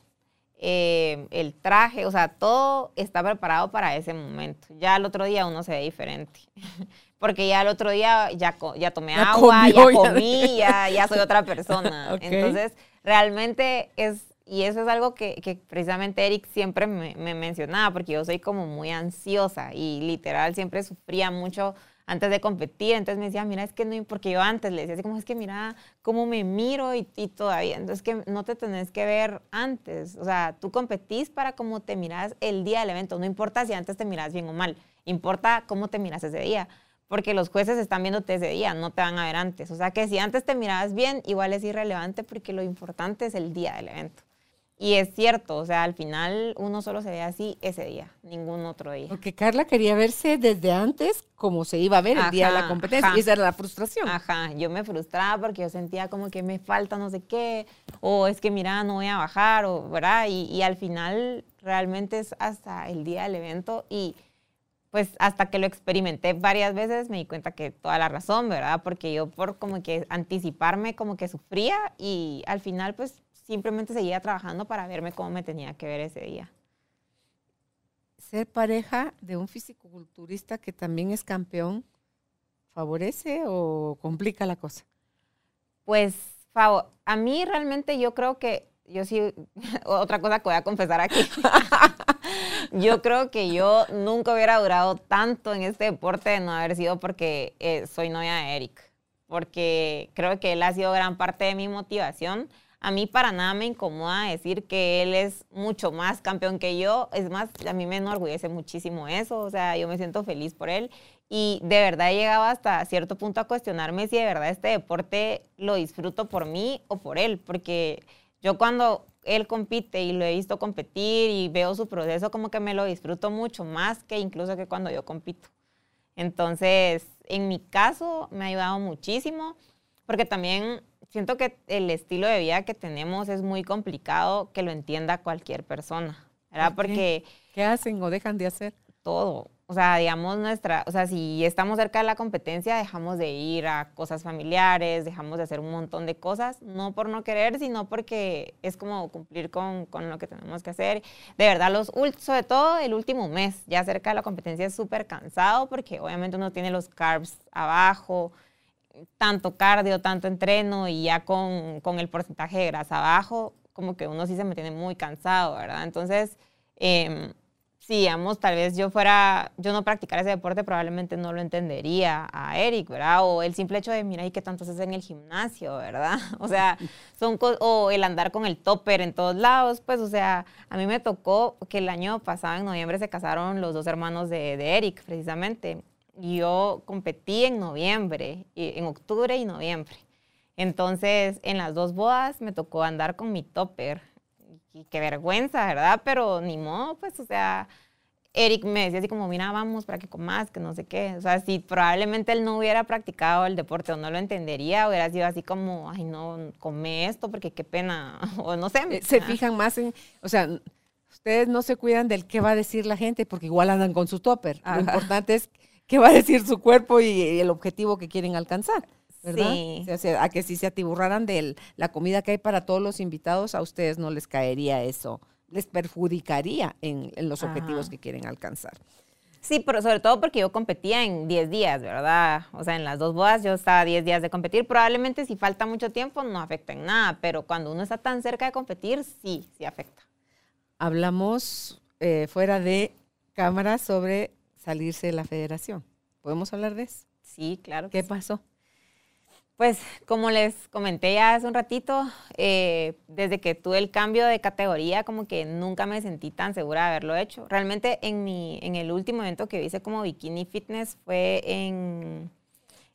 eh, el traje, o sea, todo está preparado para ese momento. Ya el otro día uno se ve diferente. Porque ya el otro día ya, ya tomé agua, ya comí, ya, soy otra persona. Entonces, realmente es, y eso es algo que, que precisamente Eric siempre me, me, mencionaba, porque yo soy como muy ansiosa y literal siempre sufría mucho antes de competir. Entonces me decía, mira, es que no, porque yo antes le decía así como, es que mira cómo me miro y, y, todavía. Entonces que no te tenés que ver antes. O sea, tú competís para cómo te miras el día del evento. No importa si antes te miras bien o mal, importa cómo te miras ese día. Porque los jueces están viéndote ese día, no te van a ver antes. O sea que si antes te mirabas bien, igual es irrelevante porque lo importante es el día del evento. Y es cierto, o sea, al final uno solo se ve así ese día, ningún otro día. Porque Carla quería verse desde antes como se iba a ver el día de la competencia y esa era la frustración. Ajá, yo me frustraba porque yo sentía como que me falta no sé qué, o es que mira, no voy a bajar, o, ¿verdad? Y, y al final realmente es hasta el día del evento y pues hasta que lo experimenté varias veces me di cuenta que toda la razón, ¿verdad? Porque yo por como que anticiparme como que sufría y al final pues simplemente seguía trabajando para verme cómo me tenía que ver ese día. Ser pareja de un fisicoculturista que también es campeón, ¿favorece o complica la cosa? Pues a mí realmente yo creo que, yo sí, otra cosa que voy a confesar aquí, yo creo que yo nunca hubiera durado tanto en este deporte de no haber sido porque eh, soy novia de Eric, porque creo que él ha sido gran parte de mi motivación a mí para nada me incomoda decir que él es mucho más campeón que yo. Es más, a mí me enorgullece muchísimo eso. O sea, yo me siento feliz por él. Y de verdad he llegado hasta cierto punto a cuestionarme si de verdad este deporte lo disfruto por mí o por él. Porque yo cuando él compite y lo he visto competir y veo su proceso, como que me lo disfruto mucho más que incluso que cuando yo compito. Entonces, en mi caso, me ha ayudado muchísimo porque también siento que el estilo de vida que tenemos es muy complicado que lo entienda cualquier persona, ¿verdad? Porque... ¿Qué hacen o dejan de hacer? Todo. O sea, digamos nuestra, o sea, si estamos cerca de la competencia, dejamos de ir a cosas familiares, dejamos de hacer un montón de cosas, no por no querer, sino porque es como cumplir con, con lo que tenemos que hacer. De verdad, los sobre todo el último mes, ya cerca de la competencia es súper cansado porque obviamente uno tiene los carbs abajo, tanto cardio, tanto entreno y ya con, con el porcentaje de grasa abajo, como que uno sí se me tiene muy cansado, ¿verdad? Entonces, eh, si, digamos, tal vez yo fuera, yo no practicara ese deporte, probablemente no lo entendería a Eric, ¿verdad? O el simple hecho de, mira, ¿y qué tanto haces en el gimnasio, verdad? O sea, son o el andar con el topper en todos lados, pues, o sea, a mí me tocó que el año pasado, en noviembre, se casaron los dos hermanos de, de Eric, precisamente. Yo competí en noviembre, en octubre y noviembre. Entonces, en las dos bodas me tocó andar con mi topper y qué vergüenza, ¿verdad? Pero ni modo, pues, o sea, Eric me decía así como, mira, vamos para que comas, que no sé qué. O sea, si probablemente él no hubiera practicado el deporte o no lo entendería, hubiera sido así como, ay, no, come esto porque qué pena, o no sé. Eh, se fijan más en, o sea, ustedes no se cuidan del qué va a decir la gente porque igual andan con su topper. Lo importante es qué va a decir su cuerpo y el objetivo que quieren alcanzar. ¿verdad? Sí. O sea, a que si se atiburraran de la comida que hay para todos los invitados, a ustedes no les caería eso, les perjudicaría en, los objetivos que quieren alcanzar. Sí, pero sobre todo porque yo competía en 10 días, ¿verdad? O sea, en las dos bodas yo estaba 10 días de competir. Probablemente si falta mucho tiempo no afecta en nada, pero cuando uno está tan cerca de competir, sí, sí afecta. Hablamos eh, fuera de cámara sobre salirse de la federación. ¿Podemos hablar de eso? Sí, claro. ¿Qué pasó? Pues como les comenté ya hace un ratito, eh, desde que tuve el cambio de categoría, como que nunca me sentí tan segura de haberlo hecho. Realmente en, mi, en el último evento que hice como Bikini Fitness fue en,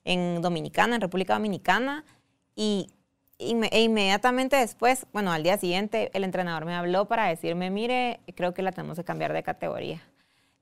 en Dominicana, en República Dominicana, y e inmediatamente después, bueno, al día siguiente, el entrenador me habló para decirme, mire, creo que la tenemos que cambiar de categoría.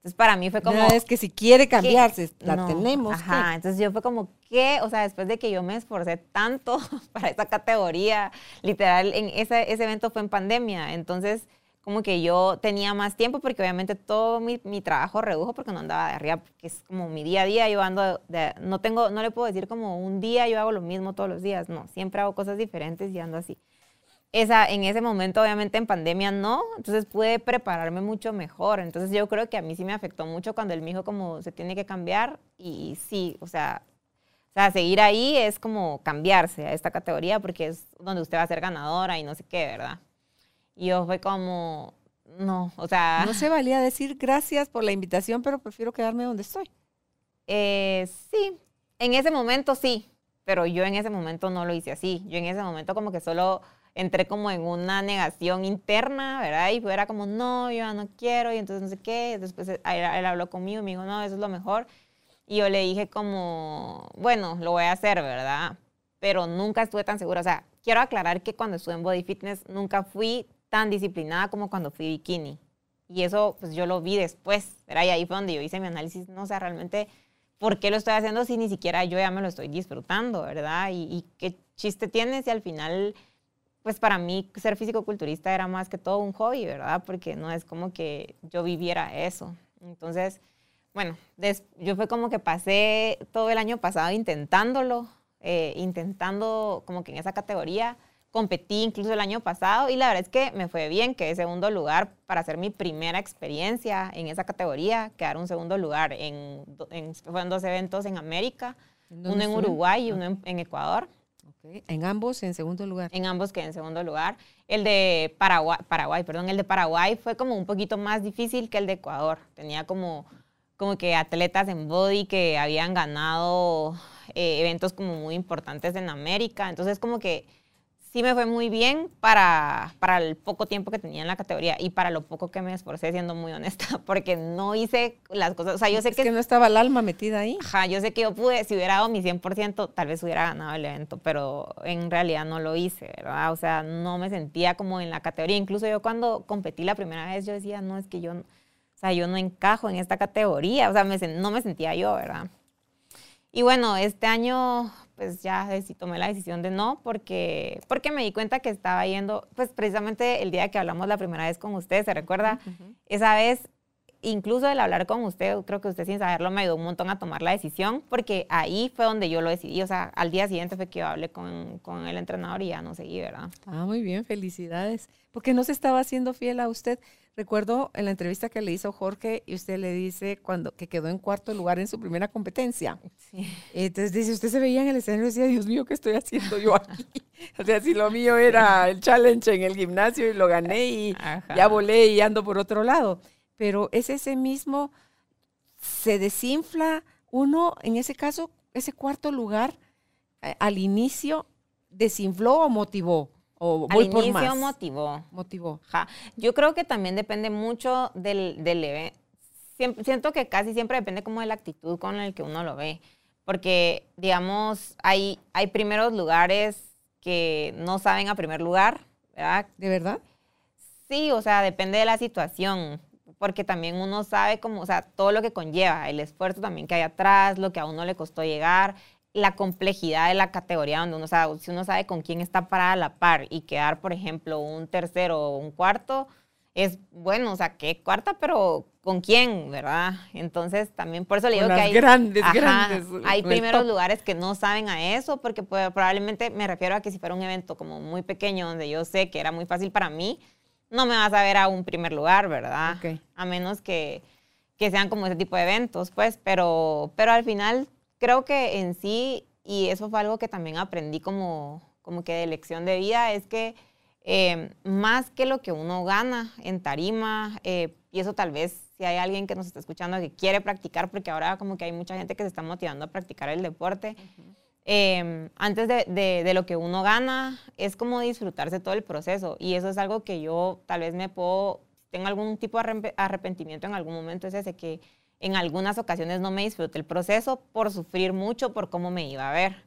Entonces para mí fue como... es que si quiere cambiarse, la tenemos. Ajá, entonces yo fue como, ¿qué? O sea, después de que yo me esforcé tanto para esa categoría, literal, en ese, ese evento fue en pandemia, entonces como que yo tenía más tiempo porque obviamente todo mi, mi, trabajo redujo porque no andaba de arriba, que es como mi día a día, yo ando, de, no tengo, no le puedo decir como un día yo hago lo mismo todos los días, no, siempre hago cosas diferentes y ando así esa, en ese momento, obviamente en pandemia no, entonces pude prepararme mucho mejor. Entonces yo creo que a mí sí me afectó mucho cuando él me dijo como se tiene que cambiar y sí, o sea, o sea, seguir ahí es como cambiarse a esta categoría porque es donde usted va a ser ganadora y no sé qué, ¿verdad? Y yo fue como, no, o sea... No se valía decir gracias por la invitación, pero prefiero quedarme donde estoy. Eh, sí, en ese momento sí, pero yo en ese momento no lo hice así. Yo en ese momento como que solo entré como en una negación interna, ¿verdad? Y fuera como, no, yo no quiero, y entonces no sé qué. Después él, habló conmigo y me dijo, no, eso es lo mejor. Y yo le dije como, bueno, lo voy a hacer, ¿verdad? Pero nunca estuve tan segura. O sea, quiero aclarar que cuando estuve en Body Fitness nunca fui tan disciplinada como cuando fui bikini. Y eso, pues yo lo vi después, ¿verdad? Y ahí fue donde yo hice mi análisis, no sé, realmente, ¿por qué lo estoy haciendo si ni siquiera yo ya me lo estoy disfrutando, ¿verdad? Y, y qué chiste tiene si al final pues para mí ser físico-culturista era más que todo un hobby, ¿verdad? Porque no es como que yo viviera eso. Entonces, bueno, yo fue como que pasé todo el año pasado intentándolo, eh, intentando como que en esa categoría. Competí incluso el año pasado y la verdad es que me fue bien, quedé segundo lugar para hacer mi primera experiencia en esa categoría, quedar un segundo lugar en, en fueron dos eventos en América, uno en Uruguay y uno en, en Ecuador. En ambos en segundo lugar. En ambos quedé en segundo lugar. El de Paraguay, Paraguay, perdón, el de Paraguay fue como un poquito más difícil que el de Ecuador. Tenía como, como que atletas en body que habían ganado eh, eventos como muy importantes en América. Entonces como que sí me fue muy bien para, para el poco tiempo que tenía en la categoría y para lo poco que me esforcé, siendo muy honesta, porque no hice las cosas, o sea, yo sé es que, no estaba el alma metida ahí. Ajá, yo sé que yo pude, si hubiera dado mi 100%, tal vez hubiera ganado el evento, pero en realidad no lo hice, ¿verdad? O sea, no me sentía como en la categoría. Incluso yo cuando competí la primera vez, yo decía, no, es que yo, o sea, yo no encajo en esta categoría, o sea, me, no me sentía yo, ¿verdad? Y bueno, este año pues ya tomé la decisión de no porque, porque me di cuenta que estaba yendo, pues precisamente el día que hablamos la primera vez con usted, ¿se recuerda? Esa vez incluso el hablar con usted, creo que usted sin saberlo me ayudó un montón a tomar la decisión, porque ahí fue donde yo lo decidí. O sea, al día siguiente fue que yo hablé con, con el entrenador y ya no seguí, ¿verdad? Ah, muy bien, felicidades. Porque no se estaba haciendo fiel a usted. Recuerdo en la entrevista que le hizo Jorge y usted le dice cuando que quedó en cuarto lugar en su primera competencia. Sí. Entonces dice, usted se veía en el escenario y decía, Dios mío, ¿qué estoy haciendo yo aquí? o sea, si lo mío era el challenge en el gimnasio y lo gané y ya volé y ando por otro lado pero es ese mismo, se desinfla uno, en ese caso, ese cuarto lugar, eh, al inicio, desinfló o motivó. O al inicio motivó. Motivó. Yo creo que también depende mucho del, del evento. Siento que casi siempre depende como de la actitud con el que uno lo ve. Porque, digamos, hay, hay primeros lugares que no saben a primer lugar, ¿verdad? ¿De verdad? Sí, o sea, depende de la situación porque también uno sabe como, o sea, todo lo que conlleva, el esfuerzo también que hay atrás, lo que a uno le costó llegar, la complejidad de la categoría donde uno sabe, si uno sabe con quién está parada a la par y quedar, por ejemplo, un tercero o un cuarto, es bueno, o sea, qué cuarta, pero con quién, ¿verdad? Entonces también por eso le digo que hay grandes, grandes. Hay primeros lugares que no saben a eso, porque probablemente me refiero a que si fuera un evento como muy pequeño, donde yo sé que era muy fácil para mí, no me vas a ver a un primer lugar, ¿verdad? A menos que, que, sean como ese tipo de eventos, pues, pero, pero al final creo que en sí, y eso fue algo que también aprendí como, como que de lección de vida, es que eh, más que lo que uno gana en tarima, eh, y eso tal vez si hay alguien que nos está escuchando que quiere practicar, porque ahora como que hay mucha gente que se está motivando a practicar el deporte, Em, antes de, de, lo que uno gana, es como disfrutarse todo el proceso. Y eso es algo que yo tal vez me puedo, tengo algún tipo de arrepentimiento en algún momento, es ese que en algunas ocasiones no me disfruté el proceso por sufrir mucho por cómo me iba a ver.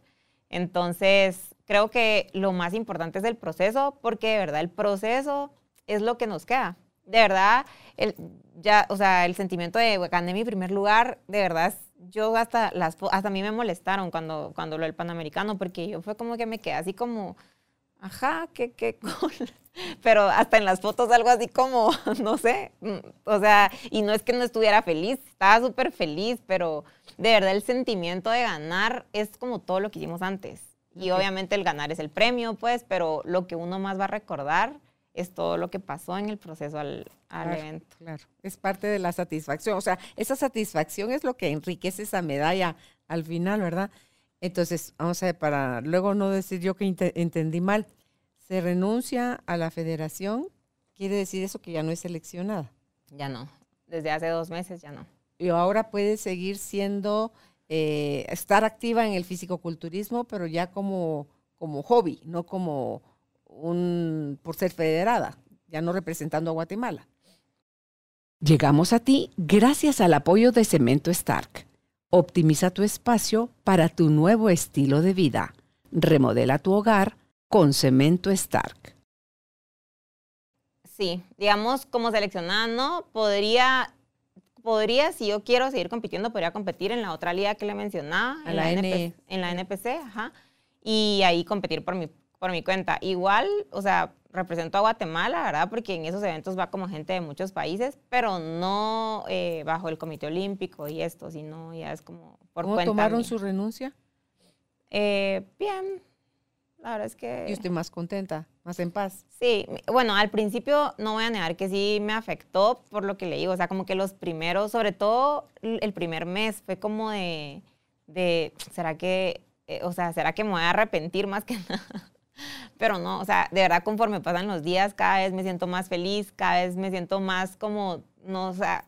Entonces, creo que lo más importante es el proceso, porque de verdad el proceso es lo que nos queda. De verdad, el, ya, o sea, el sentimiento de gané mi primer lugar, de verdad yo hasta las hasta a mí me molestaron cuando cuando lo del Panamericano porque yo fue como que me quedé así como ajá, qué qué cool. Pero hasta en las fotos algo así como, no sé, mm, o sea, y no es que no estuviera feliz, estaba súper feliz, pero de verdad el sentimiento de ganar es como todo lo que hicimos antes. Y obviamente el ganar es el premio, pues, pero lo que uno más va a recordar es todo lo que pasó en el proceso al, evento. Claro, es parte de la satisfacción. O sea, esa satisfacción es lo que enriquece esa medalla al final, ¿verdad? Entonces, vamos a ver, para luego no decir yo que entendí mal, se renuncia a la federación, quiere decir eso que ya no es seleccionada. Ya no, desde hace dos meses ya no. Y ahora puede seguir siendo, eh, estar activa en el fisicoculturismo, pero ya como, como hobby, no como un, por ser federada, ya no representando a Guatemala. Llegamos a ti gracias al apoyo de Cemento Stark. Optimiza tu espacio para tu nuevo estilo de vida. Remodela tu hogar con Cemento Stark. Sí, digamos, como seleccionada, no, podría, podría, si yo quiero seguir compitiendo, podría competir en la otra liga que le mencionaba, en la, en la NPC, ajá, y ahí competir por mi por mi cuenta. Igual, o sea, represento a Guatemala, ¿verdad? Porque en esos eventos va como gente de muchos países, pero no eh, bajo el Comité Olímpico y esto, sino ya es como por ¿Cómo tomaron su renuncia? Eh, bien, la verdad es que... ¿Y usted más contenta, más en paz? Sí, bueno, al principio no voy a negar que sí me afectó por lo que le digo, o sea, como que los primeros, sobre todo el primer mes, fue como de, de ¿será que, eh, o sea, ¿será que me voy a arrepentir más que nada? Pero no, o sea, de verdad conforme pasan los días, cada vez me siento más feliz, cada vez me siento más como, no, o sea,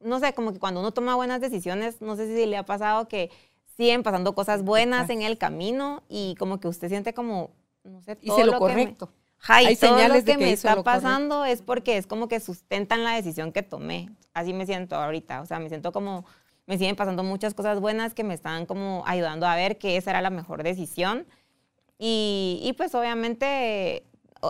no sé, como que cuando uno toma buenas decisiones, no sé si le ha pasado que siguen pasando cosas buenas en el camino y como que usted siente como, no sé, todo lo, correcto. Hay señales que, me está pasando es porque es como que sustentan la decisión que tomé. Así me siento ahorita, o sea, me siento como me siguen pasando muchas cosas buenas que me están como ayudando a ver que esa era la mejor decisión y, pues obviamente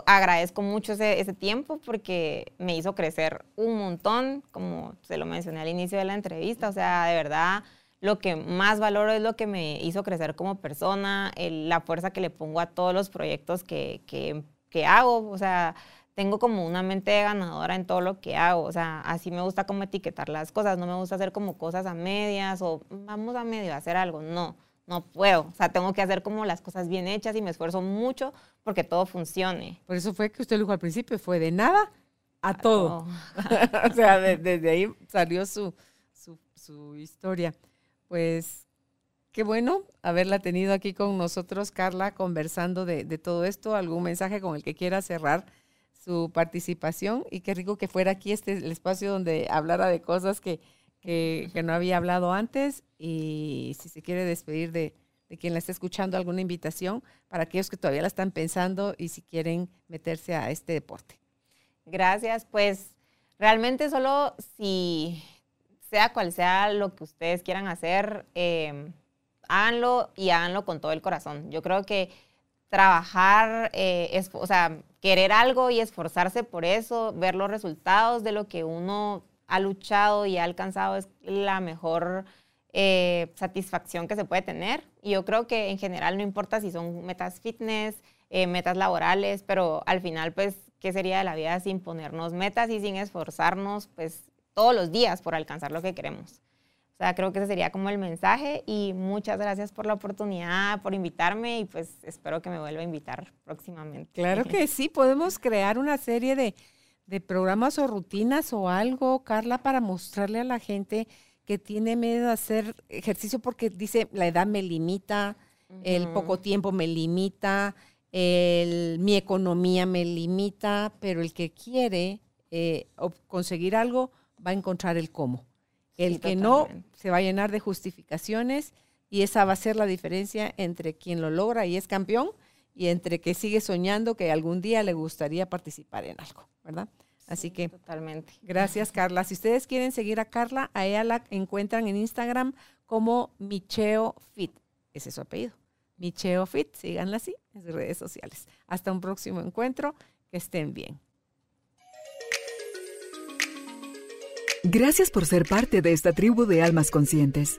agradezco mucho ese, tiempo porque me hizo crecer un montón, como se lo mencioné al inicio de la entrevista. O sea, de verdad, lo que más valoro es lo que me hizo crecer como persona, la fuerza que le pongo a todos los proyectos que, que, que hago. O sea, tengo como una mente ganadora en todo lo que hago. O sea, así me gusta como etiquetar las cosas. No me gusta hacer como cosas a medias o vamos a medio hacer algo. No, no puedo. O sea, tengo que hacer como las cosas bien hechas y me esfuerzo mucho porque todo funcione. Por eso fue que usted lo dijo al principio, fue de nada a, todo. o sea, desde ahí salió su, su, su historia. Pues qué bueno haberla tenido aquí con nosotros, Carla, conversando de, de todo esto. ¿Algún mensaje con el que quiera cerrar? su participación y qué rico que fuera aquí este el espacio donde hablara de cosas que, que, no había hablado antes y si se quiere despedir de, de, quien la está escuchando, alguna invitación para aquellos que todavía la están pensando y si quieren meterse a este deporte. Gracias, pues realmente solo si sea cual sea lo que ustedes quieran hacer, eh, háganlo y háganlo con todo el corazón. Yo creo que trabajar, eh, o sea, querer algo y esforzarse por eso, ver los resultados de lo que uno ha luchado y ha alcanzado es la mejor eh, satisfacción que se puede tener. Y yo creo que en general no importa si son metas fitness, eh, metas laborales, pero al final, pues, ¿qué sería de la vida sin ponernos metas y sin esforzarnos, pues, todos los días por alcanzar lo que queremos? O sea, creo que ese sería como el mensaje y muchas gracias por la oportunidad, por invitarme y pues espero que me vuelva a invitar próximamente. Claro que sí, podemos crear una serie de, de programas o rutinas o algo, Carla, para mostrarle a la gente que tiene miedo de hacer ejercicio porque dice la edad me limita, el poco tiempo me limita, el, mi economía me limita, pero el que quiere eh, conseguir algo va a encontrar el cómo. El que no se va a llenar de justificaciones y esa va a ser la diferencia entre quien lo logra y es campeón y entre que sigue soñando que algún día le gustaría participar en algo, ¿verdad? Así que totalmente. Gracias, Carla. Si ustedes quieren seguir a Carla, a ella la encuentran en Instagram como Micheo Fit. Ese es su apellido. Micheo Fit, síganla así en sus redes sociales. Hasta un próximo encuentro. Que estén bien. Gracias por ser parte de esta tribu de almas conscientes.